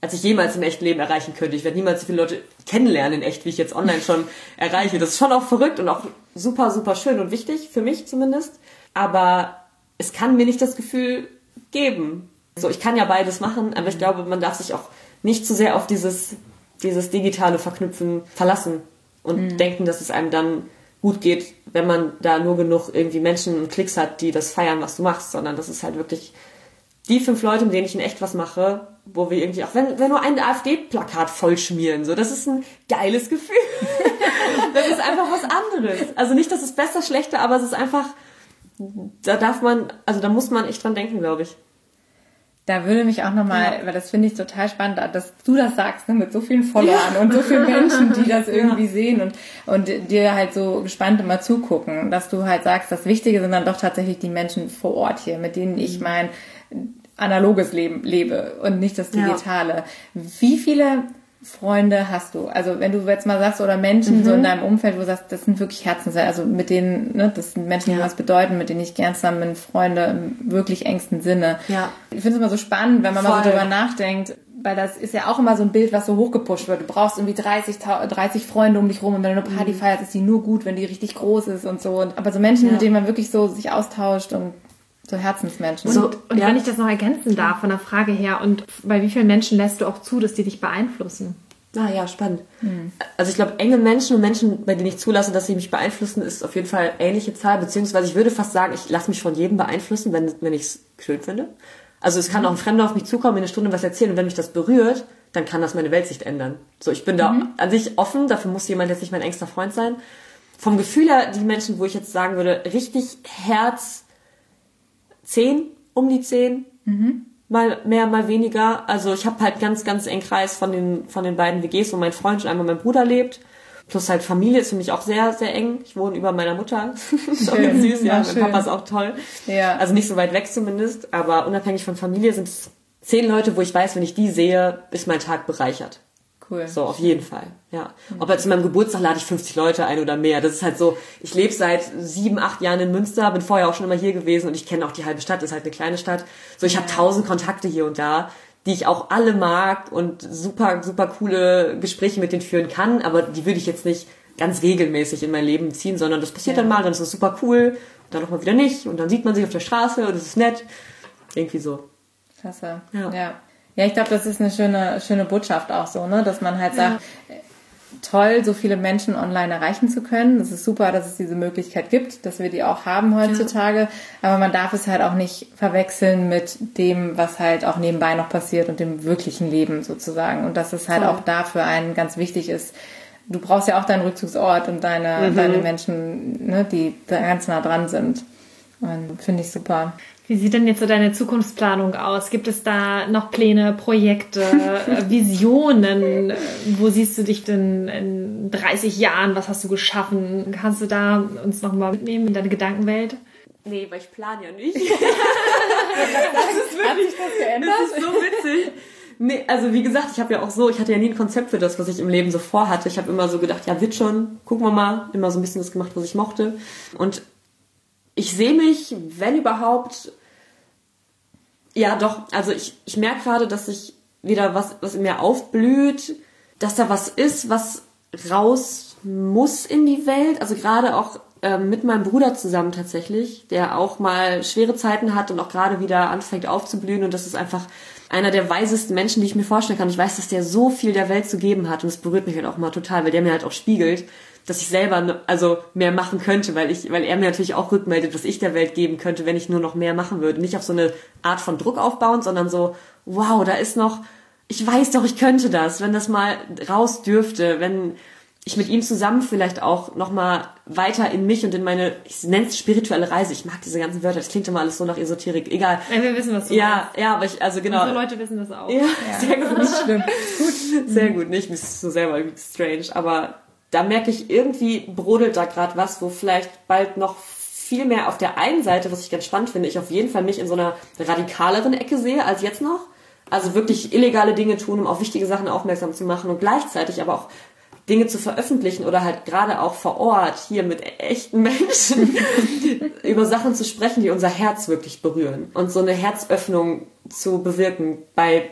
als ich jemals im echten Leben erreichen könnte. Ich werde niemals so viele Leute kennenlernen in echt, wie ich jetzt online schon erreiche. Das ist schon auch verrückt und auch super, super schön und wichtig, für mich zumindest. Aber es kann mir nicht das Gefühl geben. So, ich kann ja beides machen, aber ich mhm. glaube, man darf sich auch nicht zu sehr auf dieses, dieses digitale Verknüpfen verlassen und mhm. denken, dass es einem dann gut geht, wenn man da nur genug irgendwie Menschen und Klicks hat, die das feiern, was du machst, sondern das ist halt wirklich die fünf Leute, mit denen ich in echt was mache, wo wir irgendwie auch, wenn, wenn nur ein AfD-Plakat vollschmieren, so, das ist ein geiles Gefühl. das ist einfach was anderes. Also nicht, dass es besser, schlechter, aber es ist einfach, da darf man, also da muss man echt dran denken, glaube ich. Da würde mich auch nochmal, ja. weil das finde ich total spannend, dass du das sagst, ne, mit so vielen Followern ja. und so vielen Menschen, die das irgendwie ja. sehen und, und dir halt so gespannt immer zugucken, dass du halt sagst, das Wichtige sind dann doch tatsächlich die Menschen vor Ort hier, mit denen ich mhm. mein analoges Leben lebe und nicht das Digitale. Ja. Wie viele Freunde hast du? Also wenn du jetzt mal sagst, oder Menschen mhm. so in deinem Umfeld, wo du sagst, das sind wirklich Herzensleute, also mit denen, ne, das sind Menschen, die ja. was bedeuten, mit denen ich gern zusammen bin, Freunde im wirklich engsten Sinne. Ja. Ich finde es immer so spannend, wenn man Voll. mal so drüber nachdenkt, weil das ist ja auch immer so ein Bild, was so hochgepusht wird. Du brauchst irgendwie 30, 30 Freunde um dich rum und wenn du eine Party mhm. feierst, ist die nur gut, wenn die richtig groß ist und so. Aber so Menschen, ja. mit denen man wirklich so sich austauscht und so Herzensmenschen. So, und ja. wenn ich das noch ergänzen darf von der Frage her, und bei wie vielen Menschen lässt du auch zu, dass die dich beeinflussen? Ah ja, spannend. Hm. Also ich glaube, enge Menschen und Menschen, bei denen ich zulasse, dass sie mich beeinflussen, ist auf jeden Fall ähnliche Zahl, beziehungsweise ich würde fast sagen, ich lasse mich von jedem beeinflussen, wenn, wenn ich es schön finde. Also es kann mhm. auch ein Fremder auf mich zukommen, in eine Stunde was erzählen und wenn mich das berührt, dann kann das meine Weltsicht ändern. So, ich bin da mhm. an sich offen, dafür muss jemand jetzt nicht mein engster Freund sein. Vom Gefühl her, die Menschen, wo ich jetzt sagen würde, richtig Herz, zehn, um die zehn. Mhm. Mal mehr, mal weniger. Also ich habe halt ganz, ganz eng Kreis von den, von den beiden WGs, wo mein Freund und einmal mein Bruder lebt. Plus halt Familie ist für mich auch sehr, sehr eng. Ich wohne über meiner Mutter. ist schön, süß, ja. ja mein Papa ist auch toll. Ja. Also nicht so weit weg zumindest. Aber unabhängig von Familie sind es zehn Leute, wo ich weiß, wenn ich die sehe, ist mein Tag bereichert. Cool. So, auf jeden Fall, ja. Ob jetzt zu meinem Geburtstag lade ich 50 Leute ein oder mehr. Das ist halt so, ich lebe seit sieben, acht Jahren in Münster, bin vorher auch schon immer hier gewesen und ich kenne auch die halbe Stadt, das ist halt eine kleine Stadt. So, ich ja. habe tausend Kontakte hier und da, die ich auch alle mag und super, super coole Gespräche mit denen führen kann, aber die würde ich jetzt nicht ganz regelmäßig in mein Leben ziehen, sondern das passiert ja. dann mal, dann ist das super cool, dann auch mal wieder nicht und dann sieht man sich auf der Straße und es ist nett. Irgendwie so. Klasse. Ja. ja. Ja, ich glaube, das ist eine schöne, schöne Botschaft auch so, ne? dass man halt sagt, ja. toll, so viele Menschen online erreichen zu können. Das ist super, dass es diese Möglichkeit gibt, dass wir die auch haben heutzutage. Ja. Aber man darf es halt auch nicht verwechseln mit dem, was halt auch nebenbei noch passiert und dem wirklichen Leben sozusagen. Und dass es halt toll. auch dafür einen ganz wichtig ist, du brauchst ja auch deinen Rückzugsort und deine, mhm. deine Menschen, ne, die da ganz nah dran sind. Finde ich super. Wie sieht denn jetzt so deine Zukunftsplanung aus? Gibt es da noch Pläne, Projekte, äh, Visionen? Wo siehst du dich denn in 30 Jahren? Was hast du geschaffen? Kannst du da uns nochmal mitnehmen in deine Gedankenwelt? Nee, weil ich plane ja nicht. das ist wirklich, das? Das ist so witzig. Nee, also wie gesagt, ich habe ja auch so, ich hatte ja nie ein Konzept für das, was ich im Leben so vorhatte. Ich habe immer so gedacht, ja, wird schon, gucken wir mal. Immer so ein bisschen das gemacht, was ich mochte. Und ich sehe mich, wenn überhaupt, ja, doch. Also ich, ich merke gerade, dass sich wieder was, was in mir aufblüht, dass da was ist, was raus muss in die Welt. Also gerade auch äh, mit meinem Bruder zusammen tatsächlich, der auch mal schwere Zeiten hat und auch gerade wieder anfängt aufzublühen. Und das ist einfach einer der weisesten Menschen, die ich mir vorstellen kann. Ich weiß, dass der so viel der Welt zu geben hat und es berührt mich halt auch mal total, weil der mir halt auch spiegelt, dass ich selber also mehr machen könnte, weil ich, weil er mir natürlich auch rückmeldet, was ich der Welt geben könnte, wenn ich nur noch mehr machen würde. Nicht auf so eine Art von Druck aufbauen, sondern so, wow, da ist noch, ich weiß doch, ich könnte das, wenn das mal raus dürfte, wenn ich mit ihm zusammen vielleicht auch noch mal weiter in mich und in meine, ich nenne es spirituelle Reise. Ich mag diese ganzen Wörter, das klingt immer alles so nach Esoterik. Egal. Ja, wir wissen, was du Ja, meinst. ja, aber ich, also genau. Unsere Leute wissen das auch. Ja, ja. sehr gut. Nicht schlimm. gut. Sehr gut. Nicht, mich ist so selber irgendwie strange, aber da merke ich, irgendwie brodelt da gerade was, wo vielleicht bald noch viel mehr auf der einen Seite, was ich ganz spannend finde, ich auf jeden Fall mich in so einer radikaleren Ecke sehe als jetzt noch. Also wirklich illegale Dinge tun, um auf wichtige Sachen aufmerksam zu machen und gleichzeitig aber auch Dinge zu veröffentlichen oder halt gerade auch vor Ort hier mit echten Menschen über Sachen zu sprechen, die unser Herz wirklich berühren und so eine Herzöffnung zu bewirken bei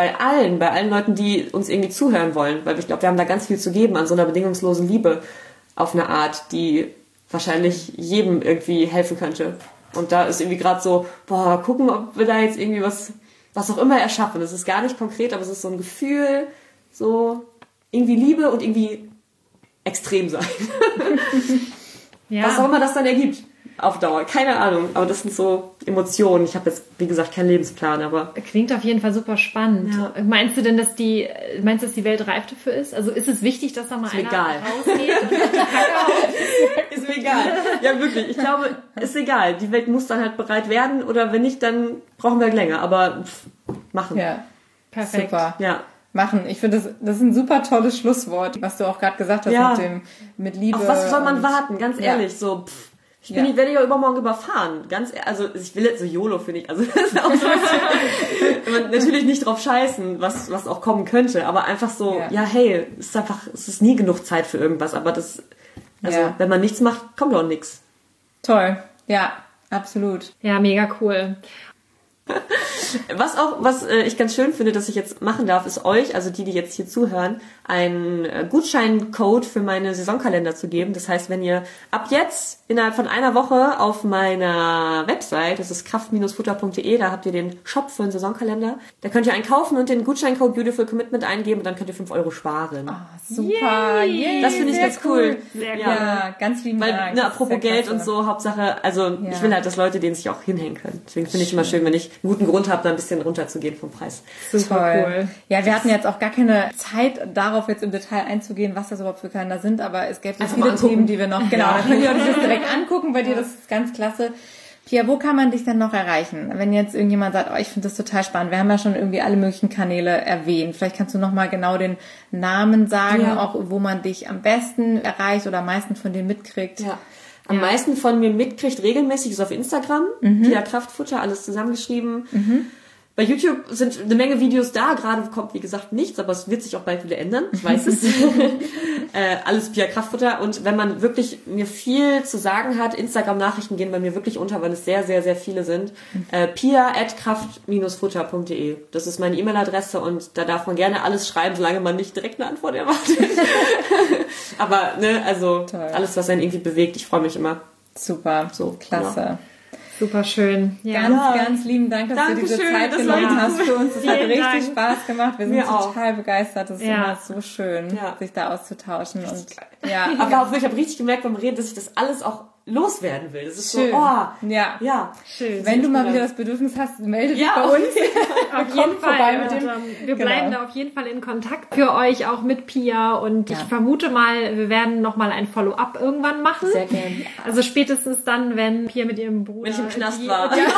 bei allen, bei allen Leuten, die uns irgendwie zuhören wollen, weil ich glaube, wir haben da ganz viel zu geben an so einer bedingungslosen Liebe auf eine Art, die wahrscheinlich jedem irgendwie helfen könnte. Und da ist irgendwie gerade so, boah, gucken, ob wir da jetzt irgendwie was, was auch immer erschaffen. Das ist gar nicht konkret, aber es ist so ein Gefühl, so irgendwie Liebe und irgendwie extrem sein. ja. Was auch immer das dann ergibt auf Dauer. Keine Ahnung, aber das sind so Emotionen. Ich habe jetzt, wie gesagt, keinen Lebensplan, aber. Klingt auf jeden Fall super spannend. Ja. Meinst du denn, dass die, meinst du, dass die Welt reif dafür ist? Also ist es wichtig, dass da mal ist einer egal. rausgeht und die Ist mir egal. Ja, wirklich. Ich glaube, ist egal. Die Welt muss dann halt bereit werden oder wenn nicht, dann brauchen wir halt länger. Aber pff, machen. Ja. Perfekt. Super. Ja machen. Ich finde, das, das ist ein super tolles Schlusswort, was du auch gerade gesagt hast ja. mit dem mit Liebe. Auf was soll man warten? Ganz ehrlich, ja. so pff, ich bin, ja. ich werde ja übermorgen überfahren. Ganz, also ich will jetzt so YOLO finde ich. Also das ist auch so bisschen, natürlich nicht drauf scheißen, was was auch kommen könnte, aber einfach so, ja, ja hey, es ist einfach, es ist nie genug Zeit für irgendwas. Aber das, also ja. wenn man nichts macht, kommt auch nichts. Toll, ja, absolut. Ja, mega cool. Was auch, was äh, ich ganz schön finde, dass ich jetzt machen darf, ist euch, also die, die jetzt hier zuhören, einen äh, Gutscheincode für meine Saisonkalender zu geben. Das heißt, wenn ihr ab jetzt innerhalb von einer Woche auf meiner Website, das ist kraft-futter.de, da habt ihr den Shop für einen Saisonkalender, da könnt ihr einen kaufen und den Gutscheincode Beautiful Commitment eingeben und dann könnt ihr 5 Euro sparen. Oh, super, Yay. das finde ich ganz cool. Sehr ja. ja, ganz lieben Weil, Dank. Ne, apropos Geld und so, Hauptsache, also ja. ich will halt, dass Leute den sich auch hinhängen können. Deswegen finde ich immer schön, wenn ich einen guten Grund habe, da ein bisschen runterzugehen vom Preis. Super cool. Ja, wir hatten jetzt auch gar keine Zeit darauf jetzt im Detail einzugehen, was das überhaupt für Kalender sind, aber es gäbe so viele Themen, die wir noch, genau, ja. da könnt ihr euch das direkt angucken bei dir, das ist ganz klasse. Pia, wo kann man dich denn noch erreichen? Wenn jetzt irgendjemand sagt, oh, ich finde das total spannend. Wir haben ja schon irgendwie alle möglichen Kanäle erwähnt. Vielleicht kannst du noch mal genau den Namen sagen, ja. auch wo man dich am besten erreicht oder am meisten von denen mitkriegt. Ja. Am ja. meisten von mir mitkriegt regelmäßig ist auf Instagram. Mhm. Pia Kraftfutter, alles zusammengeschrieben. Mhm. Bei YouTube sind eine Menge Videos da. Gerade kommt, wie gesagt, nichts, aber es wird sich auch bald wieder ändern. Ich weiß es. äh, alles Pia Kraftfutter. Und wenn man wirklich mir viel zu sagen hat, Instagram-Nachrichten gehen bei mir wirklich unter, weil es sehr, sehr, sehr viele sind. Äh, pia at kraft-futter.de. Das ist meine E-Mail-Adresse und da darf man gerne alles schreiben, solange man nicht direkt eine Antwort erwartet. aber, ne, also Toll. alles, was einen irgendwie bewegt. Ich freue mich immer. Super, so klasse. Ja. Super schön. Ja. Ganz, ja. ganz lieben Dank, dass Dankeschön, du diese Zeit genommen hast für uns. Es hat richtig Dank. Spaß gemacht. Wir sind Mir total auch. begeistert. Es ist immer so schön, sich da auszutauschen. Und, ja. Aber auch, ich habe richtig gemerkt beim Reden, dass ich das alles auch loswerden will. Das ist Schön. so, oh, ja. ja. Schön. Wenn du mal wieder das Bedürfnis hast, melde dich ja, bei uns. auf jeden Fall. Mit dem, wir genau. bleiben da auf jeden Fall in Kontakt für euch, auch mit Pia. Und ja. ich vermute mal, wir werden nochmal ein Follow-up irgendwann machen. Sehr gerne. Also spätestens dann, wenn Pia mit ihrem Bruder... Wenn ich im Knast war. Ja,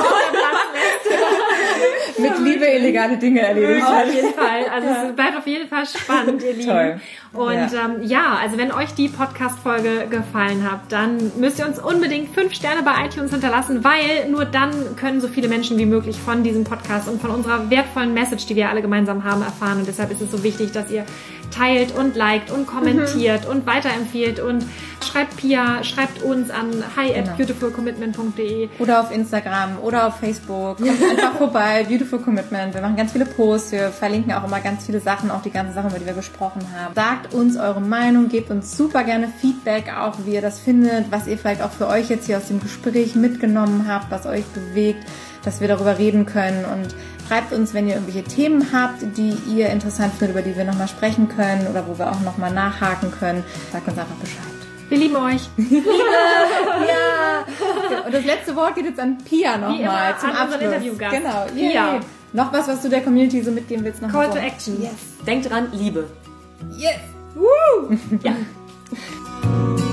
mit Liebe illegale Dinge erledigt hat. Auf jeden Fall. Also es bleibt auf jeden Fall spannend, ihr Lieben. Toll. Und ja. Ähm, ja, also wenn euch die Podcast-Folge gefallen hat, dann müsst ihr uns unbedingt fünf Sterne bei iTunes hinterlassen, weil nur dann können so viele Menschen wie möglich von diesem Podcast und von unserer wertvollen Message, die wir alle gemeinsam haben, erfahren. Und deshalb ist es so wichtig, dass ihr teilt und liked und kommentiert mhm. und weiterempfiehlt und schreibt Pia, schreibt uns an hi at genau. beautifulcommitment.de oder auf Instagram oder auf Facebook. Kommt einfach vorbei, Beautiful Commitment. Wir machen ganz viele Posts, wir verlinken auch immer ganz viele Sachen, auch die ganzen Sachen, über die wir gesprochen haben. Sagt uns eure Meinung, gebt uns super gerne Feedback, auch wie ihr das findet, was ihr vielleicht auch für euch jetzt hier aus dem Gespräch mitgenommen habt, was euch bewegt, dass wir darüber reden können und Schreibt uns, wenn ihr irgendwelche Themen habt, die ihr interessant findet, über die wir nochmal sprechen können oder wo wir auch nochmal nachhaken können. Sagt uns einfach Bescheid. Wir lieben euch. Liebe! ja! Und das letzte Wort geht jetzt an Pia nochmal zum Abschluss. Genau. Pia. Noch was, was du der Community so mitgeben willst? Noch Call to action. Yes. Denkt dran, Liebe. Yes. Woo! ja.